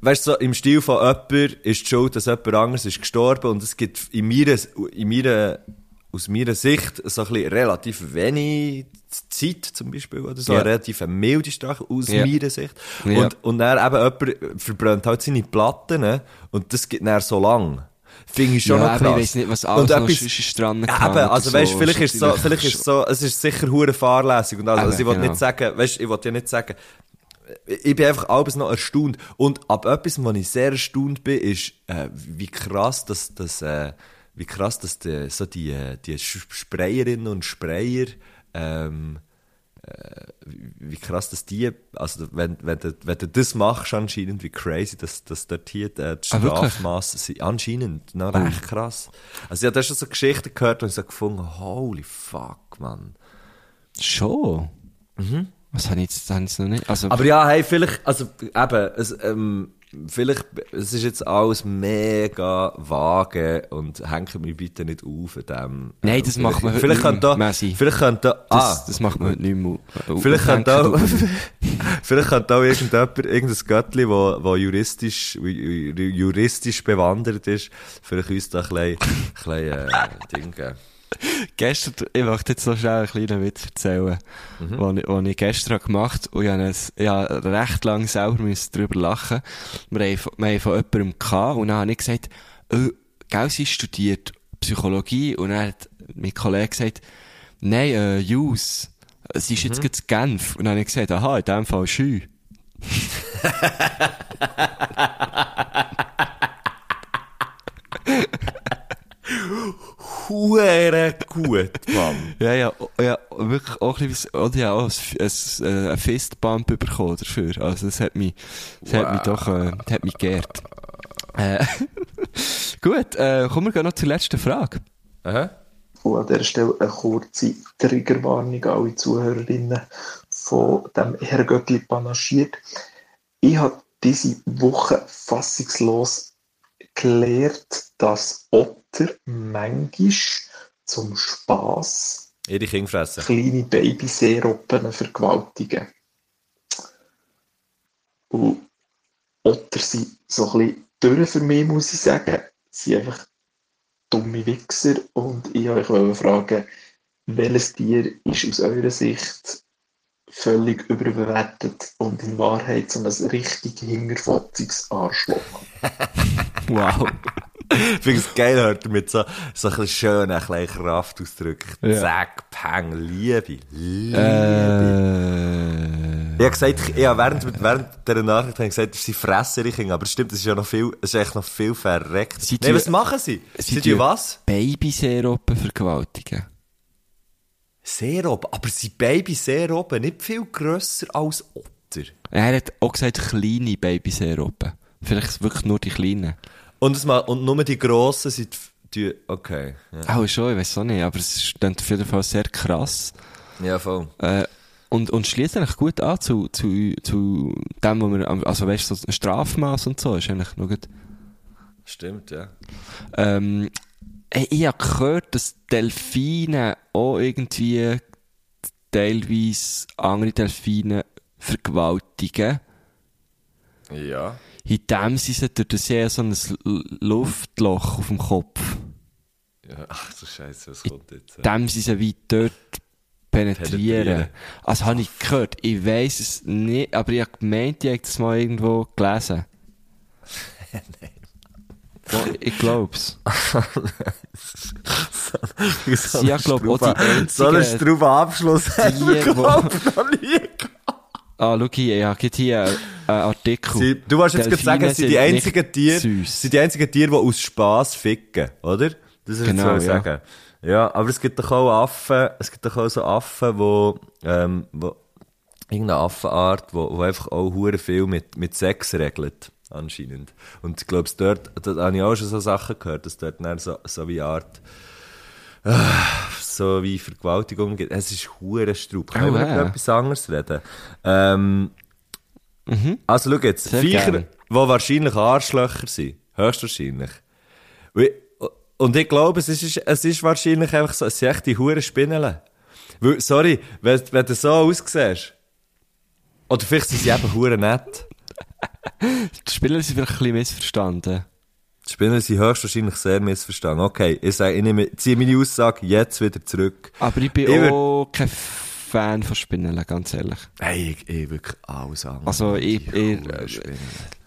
Speaker 1: Weißt du, so im Stil von jemand ist die Schuld, dass jemand anderes ist gestorben und es gibt in meiner, in meiner, aus meiner Sicht so ein bisschen relativ wenig Zeit zum Beispiel oder so,
Speaker 2: Ja.
Speaker 1: eine relativ milde Strafe aus
Speaker 2: Ja.
Speaker 1: meiner Sicht.
Speaker 2: Ja.
Speaker 1: Und, und dann eben jemand verbrennt halt seine Platten ne? und das geht dann so lang. Finde ich schon
Speaker 2: ja,
Speaker 1: noch krass.
Speaker 2: ich weiss nicht, was
Speaker 1: Und
Speaker 2: alles noch
Speaker 1: etwas-
Speaker 2: ist dran
Speaker 1: eben, also
Speaker 2: so.
Speaker 1: weißt, vielleicht ist so, vielleicht ist so, es ist sicher hure fahrlässig und alles.
Speaker 2: Eben,
Speaker 1: also ich wollte
Speaker 2: genau.
Speaker 1: nicht sagen, weißt, ich wollte ja nicht sagen, ich bin einfach alles noch erstaunt. Und ab etwas, wo ich sehr erstaunt bin, ist, äh, wie krass, dass, dass, äh, wie krass, dass die, so die, äh, die Sprayerinnen und Sprayer, ähm, äh, wie krass, dass die, also wenn, wenn, du, wenn du das machst anscheinend, wie crazy, dass, dass dort hier äh, die
Speaker 2: Ah, wirklich?
Speaker 1: Strafmasse sind. Anscheinend, noch recht krass. Also ich habe da schon so Geschichten gehört und ich so gefunden, holy fuck, man.
Speaker 2: Schon? Was habe ich jetzt, ich jetzt noch nicht? Also.
Speaker 1: Aber ja, hey, vielleicht, also eben, es, ähm, vielleicht, es ist jetzt alles mega vage und hängt mich bitte nicht auf an dem.
Speaker 2: Nein, das macht man heute nicht
Speaker 1: da,
Speaker 2: mehr.
Speaker 1: Vielleicht könnte da,
Speaker 2: das,
Speaker 1: ah,
Speaker 2: das macht man heute nicht mehr.
Speaker 1: Vielleicht könnte auch,
Speaker 2: aufhängen.
Speaker 1: vielleicht könnte auch irgendjemand, irgendein Göttli, wo, wo juristisch, ju- juristisch bewandert ist, vielleicht uns da ein bisschen, ein bisschen, äh, Ding geben.
Speaker 2: Gestern, ich möchte jetzt noch schnell einen kleinen Witz erzählen,
Speaker 1: Mhm.
Speaker 2: den ich, den ich gestern gemacht habe. Und ich habe, es- ich habe recht lange selber müssen darüber lachen. Wir haben, von- wir haben von jemandem gehabt, und dann habe ich gesagt, oh, gell, sie studiert Psychologie, und dann hat mein Kollege gesagt, nein, äh, Jus, sie ist
Speaker 1: Mhm.
Speaker 2: jetzt gerade in Genf. Und dann habe ich gesagt, aha, in dem Fall Schü.
Speaker 1: Hure gut, Mann.
Speaker 2: Ja, ja, ja, wirklich auch ein bisschen, oder ja, auch ein, F- ein, äh, ein Fistbump bekommen dafür. Also, es hat mich, es hat mich doch, äh, es hat mich geehrt. Äh, gut, äh, kommen wir gleich noch zur letzten Frage.
Speaker 1: Aha.
Speaker 3: Und an dieser Stelle eine kurze Triggerwarnung an alle Zuhörerinnen von dem Herr Göttli panaschiert. Ich habe diese Woche fassungslos gelernt, dass Otter manchmal zum Spass
Speaker 1: Ihre Kinder fressen.
Speaker 3: kleine Babyseeroppen vergewaltigen. Und Otter sind so ein bisschen durch für mich, muss ich sagen. Sie sind einfach dumme Wichser. Und ich wollte euch fragen, welches Tier ist aus eurer Sicht völlig überbewertet und in Wahrheit so ein richtig hingerfotziges Arschloch?
Speaker 2: Wow.
Speaker 1: Ich finde es geil, hört er mit so, so ein schönen, ein bisschen Kraft ausdrücken.
Speaker 2: Ja.
Speaker 1: Zack, Peng, Liebe. Liebe.
Speaker 2: äh,
Speaker 1: Ich habe gesagt, habe während, während dieser Nachricht habe ich gesagt, sie fressen ihre Kinder, aber es stimmt, das ist ja noch viel, es ist echt noch viel verreckt.
Speaker 2: Sie
Speaker 1: Nein,
Speaker 2: tun-
Speaker 1: was machen sie?
Speaker 2: sie
Speaker 1: Sie, was?
Speaker 2: Babyseeroppen vergewaltigen.
Speaker 1: Sehr oben, aber sind Baby sehr oben nicht viel grösser als Otter.
Speaker 2: Er hat auch gesagt, kleine Babyseeroppen. Vielleicht wirklich nur die kleinen.
Speaker 1: Und, es mal, und nur die grossen sind, die, okay. Ja,
Speaker 2: Auch schon, ich weiß auch nicht, aber es ist dann auf jeden Fall sehr krass.
Speaker 1: ja voll.
Speaker 2: Äh, und, und schließt eigentlich gut an zu, zu, zu dem, wo wir, also weißt du, so ein Strafmaß und so ist eigentlich noch gut.
Speaker 1: Stimmt, ja.
Speaker 2: Ähm, ich habe gehört, dass Delfine auch irgendwie teilweise andere Delfine vergewaltigen.
Speaker 1: Ja.
Speaker 2: in dem sie sie durch das ja so ein Luftloch auf dem Kopf.
Speaker 1: ja. Ach du Scheiße, was kommt jetzt?
Speaker 2: In dem sie sie wie dort penetrieren.
Speaker 1: Penetrieren.
Speaker 2: Also habe ich gehört, ich weiss es nicht, aber ich habe gemeint, ich habe das mal irgendwo gelesen. Nein. Ich glaub's.
Speaker 1: so
Speaker 2: Sie, ja, glaub, auch die einzigen
Speaker 1: So ein strauber Abschluss haben wir,
Speaker 2: Tiere,
Speaker 1: glaub ich, noch nie.
Speaker 2: Ah, schau hier, ich habe gerade hier einen einen Artikel.
Speaker 1: Sie, du wolltest jetzt gerade sagen, es sind die einzigen Tiere, sind die einzigen Tiere, die aus Spass ficken, oder? Das ist
Speaker 2: Genau,
Speaker 1: jetzt so
Speaker 2: ja.
Speaker 1: sagen. Ja, aber es gibt doch auch Affen, es gibt doch auch so Affen, wo, ähm, wo, irgendeine Affenart, wo, wo einfach auch hure viel mit, mit Sex regelt, anscheinend. Und ich glaube, dort, da habe ich auch schon so Sachen gehört, dass dort dann so, so wie Art, äh, so wie Vergewaltigung gibt. Es ist hure Straub. Können
Speaker 2: Oh,
Speaker 1: wir über etwas anderes reden? Ähm, also schau jetzt,
Speaker 2: Sehr
Speaker 1: Viecher, die wahrscheinlich Arschlöcher sind, höchstwahrscheinlich. Und ich glaube, es ist, es ist wahrscheinlich einfach so, es sind echt die hure Spinnele. Weil, sorry, wenn, wenn du so aussiehst, oder vielleicht sind sie eben hure nett.
Speaker 2: Die Spieler sind vielleicht ein bisschen missverstanden.
Speaker 1: Die Spinnen sind höchstwahrscheinlich sehr missverstanden. Okay, ich sage, ich nehme, ziehe meine Aussage jetzt wieder zurück.
Speaker 2: Aber ich bin
Speaker 1: Ich
Speaker 2: auch kein Fan von Spinnen, ganz ehrlich.
Speaker 1: Hey, ich, ich wirklich alles andere.
Speaker 2: Also, ich, ich,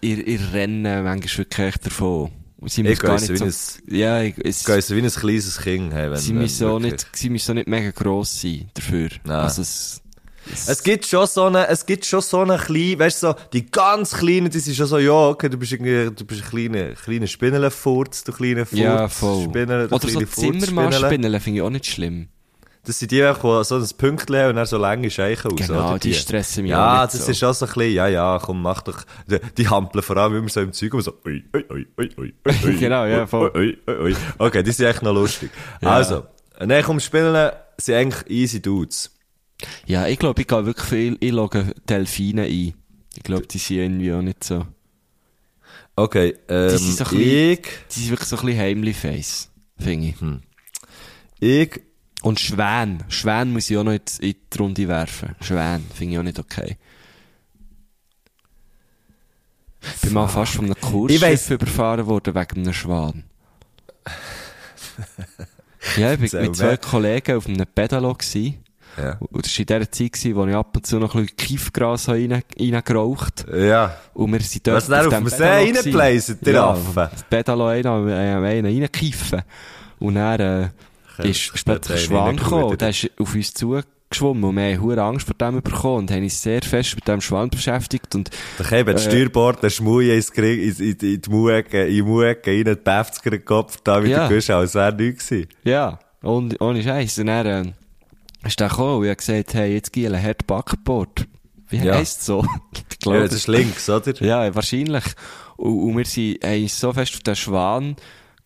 Speaker 2: ich, ich renne manchmal wirklich echt davon. Sie
Speaker 1: Ich
Speaker 2: gar
Speaker 1: gehe
Speaker 2: nicht
Speaker 1: so
Speaker 2: so... Ja, ich, es,
Speaker 1: so wie ein kleines Kind. Hey, wenn,
Speaker 2: sie, müssen
Speaker 1: wirklich-
Speaker 2: nicht, sie müssen auch nicht mega gross sein dafür.
Speaker 1: Nein.
Speaker 2: Also es,
Speaker 1: Es gibt schon so eine, es gibt schon so eine kleine, weißt du, so, die ganz kleinen, die sind schon so, ja, okay, du bist irgendwie, du bist ein kleiner, kleiner Spinnenfurz, du kleiner Furz.
Speaker 2: ja, voll.
Speaker 1: Spinnele,
Speaker 2: Oder so
Speaker 1: kleine
Speaker 2: Zimmermann-Spinnen finde ich auch nicht schlimm.
Speaker 1: Das sind die, die so ein Pünktchen haben und dann so lange Scheichen raus,
Speaker 2: Genau,
Speaker 1: oder?
Speaker 2: die stressen mich
Speaker 1: Ja, das
Speaker 2: so.
Speaker 1: ist auch so ein bisschen, ja, ja, komm, mach doch, die, die hampeln vor allem immer so im Zeug und so, ui, ui, ui, ui, ui, ui,
Speaker 2: Genau, ja, voll.
Speaker 1: Ui, ui, ui. Okay, die sind echt noch lustig.
Speaker 2: Ja.
Speaker 1: Also, nein, komm, Spinnen sind eigentlich easy Dudes.
Speaker 2: Ja, ich glaube, ich gehe wirklich viel, ich logge Delfine ein. Ich glaube, die sind irgendwie auch nicht so...
Speaker 1: Okay, ähm,
Speaker 2: sind so ein bisschen-
Speaker 1: ich,
Speaker 2: Die sind wirklich so ein bisschen heimlich face, finde ich.
Speaker 1: Hm. ich,
Speaker 2: Und Schwän. Schwän muss ich auch noch in die, in die Runde werfen. Schwän finde ich auch nicht okay. Ich bin mal fast von einem Kursschiff überfahren worden wegen einem Schwan. ja, ich
Speaker 1: Erzähl
Speaker 2: mit zwei. Kollegen auf einem Pedalo gsi.
Speaker 1: Ja.
Speaker 2: Und das war in der Zeit, gewesen, wo ich ab und zu noch ein bisschen Kiefgras habe rein, reingeraucht
Speaker 1: Ja.
Speaker 2: Und wir sind dort
Speaker 1: Was, auf
Speaker 2: dem
Speaker 1: See reingeblasen, der
Speaker 2: ja,
Speaker 1: Affe?
Speaker 2: auf das Pedalo einen, einen reinkiffen. Und dann, äh, ist, plötzlich ein
Speaker 1: den
Speaker 2: Schwan gekommen, und der ist auf uns zugeschwommen und wir haben hohe Angst vor dem bekommen und haben uns sehr fest mit dem Schwan beschäftigt und,
Speaker 1: Da eben, das
Speaker 2: Äh,
Speaker 1: Steuerbord, der Schmui ins in, in, in die Muecke, in die rein, die 50er Kopf, da wieder
Speaker 2: Ja.
Speaker 1: ja. als wäre nichts gewesen.
Speaker 2: ja, und, ohne Scheiß. Und dann, äh, ist der gekommen und ich habe gesagt, hey, jetzt giel ein Backboard. Wie
Speaker 1: Ja.
Speaker 2: heisst so? Ich glaub,
Speaker 1: Ja, das ist links, oder?
Speaker 2: Ja, wahrscheinlich. Und, und wir sind, haben so fest auf den Schwan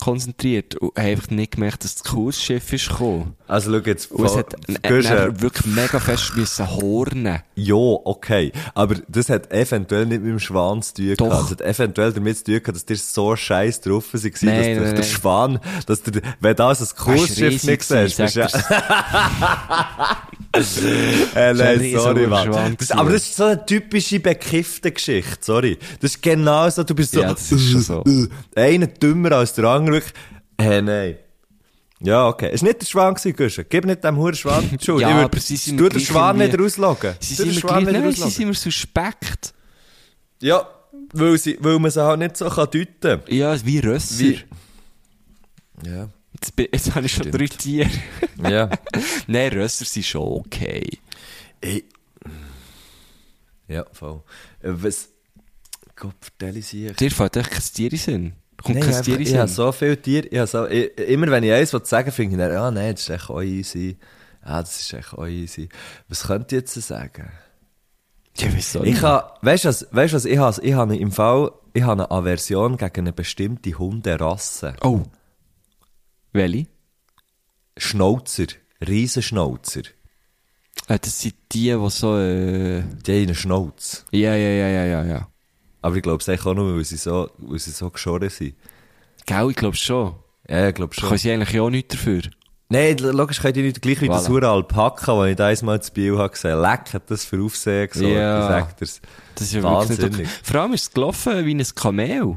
Speaker 2: konzentriert und haben einfach nicht gemerkt, dass das Kursschiff ist gekommen.
Speaker 1: Also, schau jetzt,
Speaker 2: Und es hat äh, wirklich mega fest müssen hornen.
Speaker 1: Ja, okay. Aber das hat eventuell nicht mit dem Schwan zu tun gehabt. Das hat eventuell damit zu tun gehabt, dass dir so scheiß drauf war, dass
Speaker 2: Nein,
Speaker 1: der,
Speaker 2: nein.
Speaker 1: Schwan, dass der, wenn das ein Kursschiff nicht siehst, bist ja, äh, nein, sorry, Mann. Das, aber das ist so eine typische bekiffte Geschichte, sorry. Das ist genau so, du bist so,
Speaker 2: Ja, das ist so.
Speaker 1: einer dümmer als der andere. Wirklich. Hä, nein. Ja, okay. Es war nicht der Schwan Guschen. Gib nicht dem Huren Schwan die Schuld.
Speaker 2: Ja,
Speaker 1: Ich würd-
Speaker 2: aber sie sind mir
Speaker 1: den Schwan nicht rausloggen.
Speaker 2: Sie sind
Speaker 1: Schwan nicht
Speaker 2: nein, sie sind mir suspekt.
Speaker 1: Ja, weil, sie, weil man sie halt nicht so kann deuten kann.
Speaker 2: Ja, wie Rösser.
Speaker 1: Wie- Ja.
Speaker 2: Jetzt, bin- jetzt habe ich schon drei Tiere.
Speaker 1: Ja.
Speaker 2: Nein, Rösser sind schon okay.
Speaker 1: Ich, ja, voll. Äh, Was, Gott, vertelle ich sie.
Speaker 2: Dir fällt echt kein Tier in Sinn. Kommt
Speaker 1: Nein,
Speaker 2: kein Tier
Speaker 1: ich habe so viele Tiere. Ich so, ich, immer wenn ich eins sagen finde ich dann, ja, nein, das ist echt auch easy. Ja, das ist echt auch easy. Was könnt ihr jetzt sagen?
Speaker 2: Ja, wieso
Speaker 1: Ich habe, weißt du was, weißt du was, ich habe, ich habe im Fall, ich habe eine Aversion gegen eine bestimmte Hunderasse.
Speaker 2: Oh. Welche?
Speaker 1: Schnauzer. Riesenschnauzer.
Speaker 2: Äh, das sind die, die so, äh,
Speaker 1: Die haben einen Schnauz.
Speaker 2: ja, ja, ja, ja, ja, ja.
Speaker 1: Aber ich glaube es auch nur, weil sie so, weil sie so geschoren sind.
Speaker 2: Gell, ich glaube schon.
Speaker 1: Ja, ich glaube schon.
Speaker 2: können sie eigentlich auch nichts dafür.
Speaker 1: Nein, logisch könnt ihr nicht gleich wie
Speaker 2: Voilà.
Speaker 1: das hure Alpaka, das ich da einmal zu Biel habe gesehen. Leck, hat das für Aufsehen gesorgt,
Speaker 2: Ja.
Speaker 1: ich sag dir's.
Speaker 2: Das ist ja wirklich nicht
Speaker 1: Wahnsinnig.
Speaker 2: okay. Vor allem ist es gelaufen wie ein Kamel.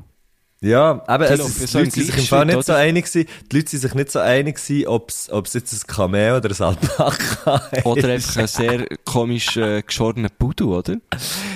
Speaker 1: Ja, aber es ist, die Leute sind sich im Fall nicht so
Speaker 2: oder?
Speaker 1: einig gewesen, die Leute sind sich nicht so einig gewesen, ob's, ob's jetzt ein Kamel oder ein Alpaka
Speaker 2: Oder
Speaker 1: ist.
Speaker 2: einfach ein sehr komisch äh, geschorener Pudu, oder?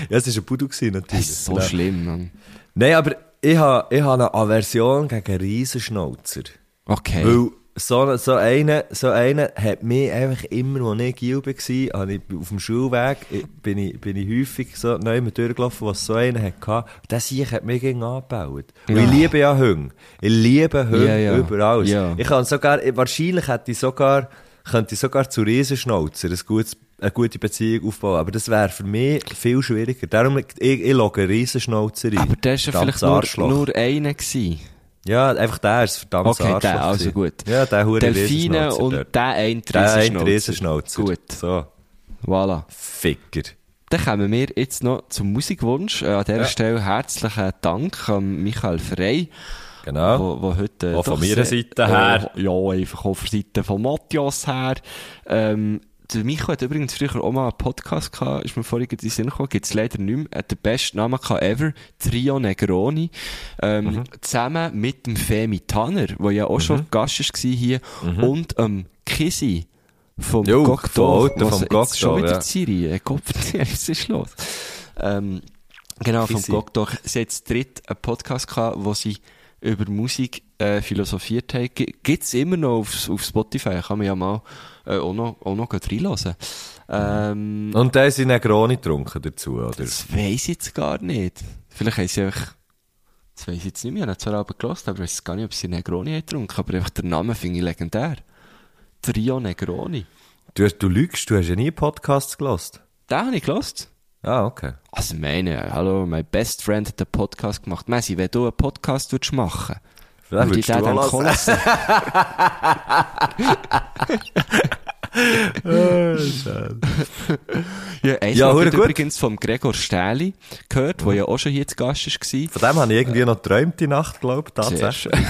Speaker 1: Ja, es war ein Pudu gewesen,
Speaker 2: Das
Speaker 1: natürlich.
Speaker 2: ist so
Speaker 1: Genau.
Speaker 2: schlimm, Mann.
Speaker 1: Nein, aber ich habe ich ha eine Aversion gegen Riesenschnauzer.
Speaker 2: Okay.
Speaker 1: Weil so, so einer, so einer hat mich einfach immer, als ich Gil war, habe ich auf dem Schulweg, bin ich, bin ich häufig so neu mit durchgelaufen, was so einer hatte. Und der Sieg hat mich gegen angebaut. Und
Speaker 2: Ja.
Speaker 1: ich liebe ja Hunde. Ich liebe Hunde
Speaker 2: Ja, ja.
Speaker 1: über alles.
Speaker 2: Ja.
Speaker 1: Ich kann sogar, wahrscheinlich hätte ich sogar, könnte ich sogar zu Riesenschnauzer ein gutes, eine gute Beziehung aufbauen. Aber das wäre für mich viel schwieriger. Darum, ich, ich logge Riesenschnauzer ein.
Speaker 2: Aber der war ja vielleicht nur, nur einer gewesen.
Speaker 1: Ja, einfach der ist verdammt
Speaker 2: Okay, der, also gut.
Speaker 1: Ja, der hure
Speaker 2: Delfine und
Speaker 1: dort.
Speaker 2: der ein Riesenschnauzer. Gut,
Speaker 1: So,
Speaker 2: voilà.
Speaker 1: Ficker.
Speaker 2: Dann kommen wir jetzt noch zum Musikwunsch. Äh, an dieser
Speaker 1: Ja.
Speaker 2: Stelle herzlichen Dank an Michael Frey,
Speaker 1: Genau.
Speaker 2: wo, wo heute...
Speaker 1: Auch von meiner Seite her.
Speaker 2: Äh, ja, einfach auch von Seite von Matthias her. Ähm, der Michael hat übrigens früher auch mal einen Podcast gehabt, ist mir vorhin in den Sinn gekommen, gibt's leider nicht mehr. Hat den besten Namen gehabt ever, Trio Negroni, ähm,
Speaker 1: Mhm.
Speaker 2: zusammen mit dem Femi Tanner, der ja auch schon Gast war hier, und ähm, Kisi vom
Speaker 1: Mhm.
Speaker 2: Goktor,
Speaker 1: vom Goktor,
Speaker 2: schon wieder
Speaker 1: ja.
Speaker 2: Siri, äh, Gott, was ist los? Ähm, genau, vom
Speaker 1: Kisi.
Speaker 2: Goktor. Sie hat dritt einen Podcast gehabt, wo sie über Musik äh, philosophiert haben. G- Gibt's immer noch auf, auf Spotify, kann man ja mal äh, auch noch, auch noch reinhören. Ähm,
Speaker 1: Und ist in Negroni getrunken dazu, oder?
Speaker 2: das weiss ich jetzt gar nicht. Vielleicht haben sie einfach, das weiss ich jetzt nicht mehr, ich habe zwar aber gelost, aber ich weiss gar nicht, ob sie Negroni haben getrunken, aber einfach der Name finde ich legendär. Trio Negroni.
Speaker 1: Du, hast- du lügst, du hast ja nie Podcasts gelost.
Speaker 2: Den habe ich gelost.
Speaker 1: Ah, okay.
Speaker 2: Also meine, hallo, mein best friend hat einen Podcast gemacht. Messi, wenn du einen Podcast würdest machen,
Speaker 1: Dann
Speaker 2: würde ich
Speaker 1: würdest
Speaker 2: den
Speaker 1: du
Speaker 2: dann kollassen. ja, eins
Speaker 1: Ja,
Speaker 2: ja,
Speaker 1: hure
Speaker 2: habe ich übrigens vom Gregor Stähli gehört, der ja auch schon hier zu Gast war.
Speaker 1: Von dem habe ich irgendwie noch geträumt die Nacht, glaube ich, tatsächlich.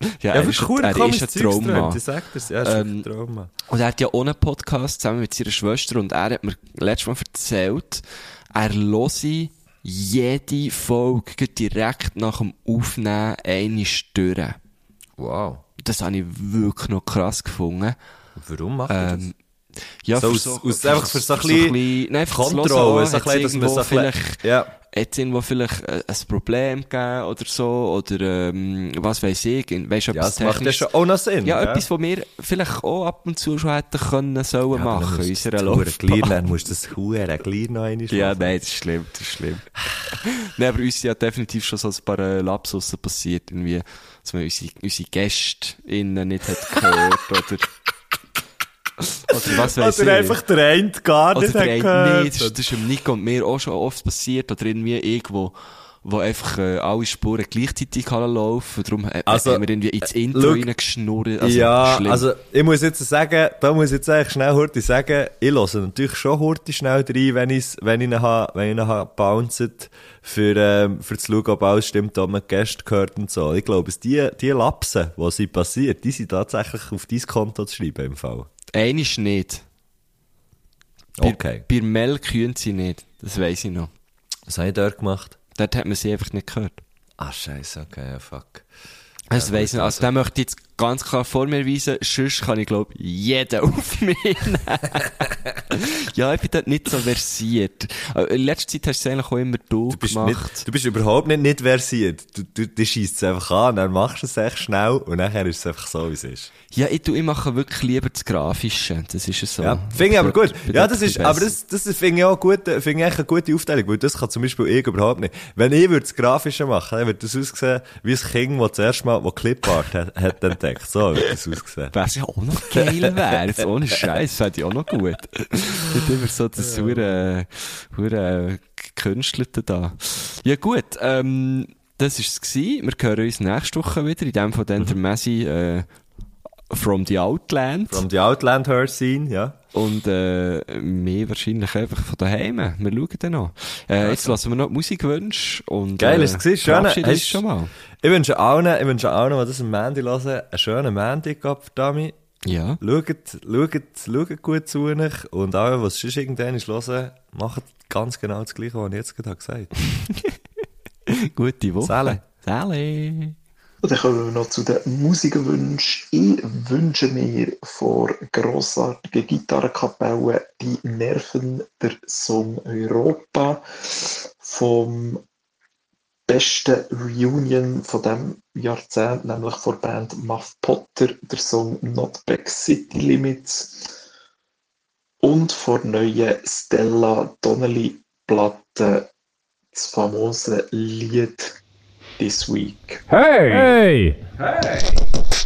Speaker 2: ja, er ist,
Speaker 1: cool,
Speaker 2: ein- er ist ein Trauma.
Speaker 1: Ich sag ja, ist
Speaker 2: Ähm,
Speaker 1: ein Trauma.
Speaker 2: Und er hat ja einen Podcast zusammen mit seiner Schwester und er hat mir letztes Mal erzählt, er höre jede Folge direkt nach dem Aufnehmen eine Stören.
Speaker 1: Wow.
Speaker 2: Das habe ich wirklich noch krass gefunden.
Speaker 1: Warum macht er das?
Speaker 2: Ähm, ja,
Speaker 1: So
Speaker 2: für
Speaker 1: aus- aus- einfach für so ein bisschen
Speaker 2: nein, einfach zu
Speaker 1: Kontrolle, so ein bisschen, dass man so ein bisschen-
Speaker 2: vielleicht,
Speaker 1: Ja.
Speaker 2: Hat's irgendwo vielleicht äh, ein Problem gegeben oder so, oder, ähm, was weiß ich, weisst du,
Speaker 1: Ja, das macht ja schon auch noch Sinn.
Speaker 2: Ja,
Speaker 1: gell?
Speaker 2: etwas, was wir vielleicht auch ab und zu schon hätten können, sollen
Speaker 1: Ja,
Speaker 2: machen, in unserer Laufbahn.
Speaker 1: Dann musst du das hure klein noch einmal
Speaker 2: Ja, nein, das ist schlimm, das ist schlimm. nein, aber uns sind ja definitiv schon so ein paar äh, Lapsusse passiert, irgendwie, dass man unsere, unsere Gäste innen nicht hat gehört, oder, oder was weiß ich.
Speaker 1: Oder einfach der eine gar
Speaker 2: Oder
Speaker 1: nicht
Speaker 2: der eine, nee, das, ist- das ist dem Nico und mir auch schon oft passiert, oder irgendwie irgendwo, wo einfach äh, alle Spuren gleichzeitig laufen, darum äh,
Speaker 1: Also,
Speaker 2: haben wir irgendwie ins
Speaker 1: äh,
Speaker 2: Intro
Speaker 1: schau,
Speaker 2: reingeschnurrt, also
Speaker 1: ja,
Speaker 2: schlimm.
Speaker 1: also ich muss jetzt sagen, da muss ich jetzt eigentlich schnell Hurti sagen, ich höre natürlich schon Hurti schnell rein, wenn ich wenn ich ihn ha, wenn ich ihn ha bounced, für, ähm, für zu schauen, ob alles stimmt, ob man Gäste gehört und so. Ich glaube, die, die Lapsen, die sie passiert, die sind tatsächlich auf dein Konto zu schreiben im Fall.
Speaker 2: Einisch nicht. Bei,
Speaker 1: Okay.
Speaker 2: bei Mel kühnt sie nicht, das weiss ich noch.
Speaker 1: Was habe ich dort gemacht?
Speaker 2: Dort hat man sie einfach nicht gehört.
Speaker 1: Ah, scheiße, okay, ja, fuck.
Speaker 2: Das weiss ich noch. Also, den möchte ich jetzt ganz klar vor mir weisen. Sonst kann ich, glaube jeden auf mich nehmen. ja, ich bin dort nicht so versiert. Aber In letzter Zeit hast du es eigentlich auch immer du,
Speaker 1: Du bist,
Speaker 2: gemacht.
Speaker 1: nicht, du bist überhaupt nicht, nicht versiert. Du, du, du schießt es einfach an, dann machst du es echt schnell und nachher ist es einfach so, wie es ist.
Speaker 2: Ja, ich, tu, ich mache wirklich lieber das Grafische. Das ist es so.
Speaker 1: Ja, finde ich aber gut. Ja, das ist, aber das, das finde ich auch gut, finde ich echt eine gute Aufteilung, weil das kann zum Beispiel ich überhaupt nicht. Wenn ich würde das Grafische machen, dann würde das aussehen, wie ein Kind, das zuerst mal, wo Clipart hat, hat entdeckt. So würde das aussehen.
Speaker 2: Wär's ja auch noch geil wär's. Ohne Scheiß, fände ich auch noch gut. Nicht immer so das hure, hure Gekünstelte da. Ja gut, ähm, das ist es. Wir hören uns nächste Woche wieder. In dem von dann der Messi, äh, from the Outland.
Speaker 1: From the Outland Her Scene, ja.
Speaker 2: Und, äh, mehr wahrscheinlich einfach von daheim. Wir schauen dann noch. Äh, jetzt lassen wir noch Musikwünsche und,
Speaker 1: Geil,
Speaker 2: äh,
Speaker 1: ist es? Schön, hast-
Speaker 2: schon mal.
Speaker 1: Ich wünsche allen, ich wünsche allen, die das am Mandy hören, einen schönen Mandy gehabt, Dami.
Speaker 2: Ja.
Speaker 1: Schaut, schaut, schaut gut zu euch und alle, was sonst irgendwann hören, macht ganz genau das Gleiche, was ich jetzt gerade gesagt habe.
Speaker 2: Gute Woche.
Speaker 1: Sally.
Speaker 2: Sally.
Speaker 3: Und dann kommen wir noch zu den Musikerwünschen. Ich wünsche mir vor grossartigen Gitarrenkapellen die Nerven der Song Europa vom besten Reunion von dem Jahrzehnt, nämlich von der Band Muff Potter, der Song Not Back City Limits und von der neuen Stella Donnelly Platte das famose Lied This Week.
Speaker 4: Hey!
Speaker 5: Du, du,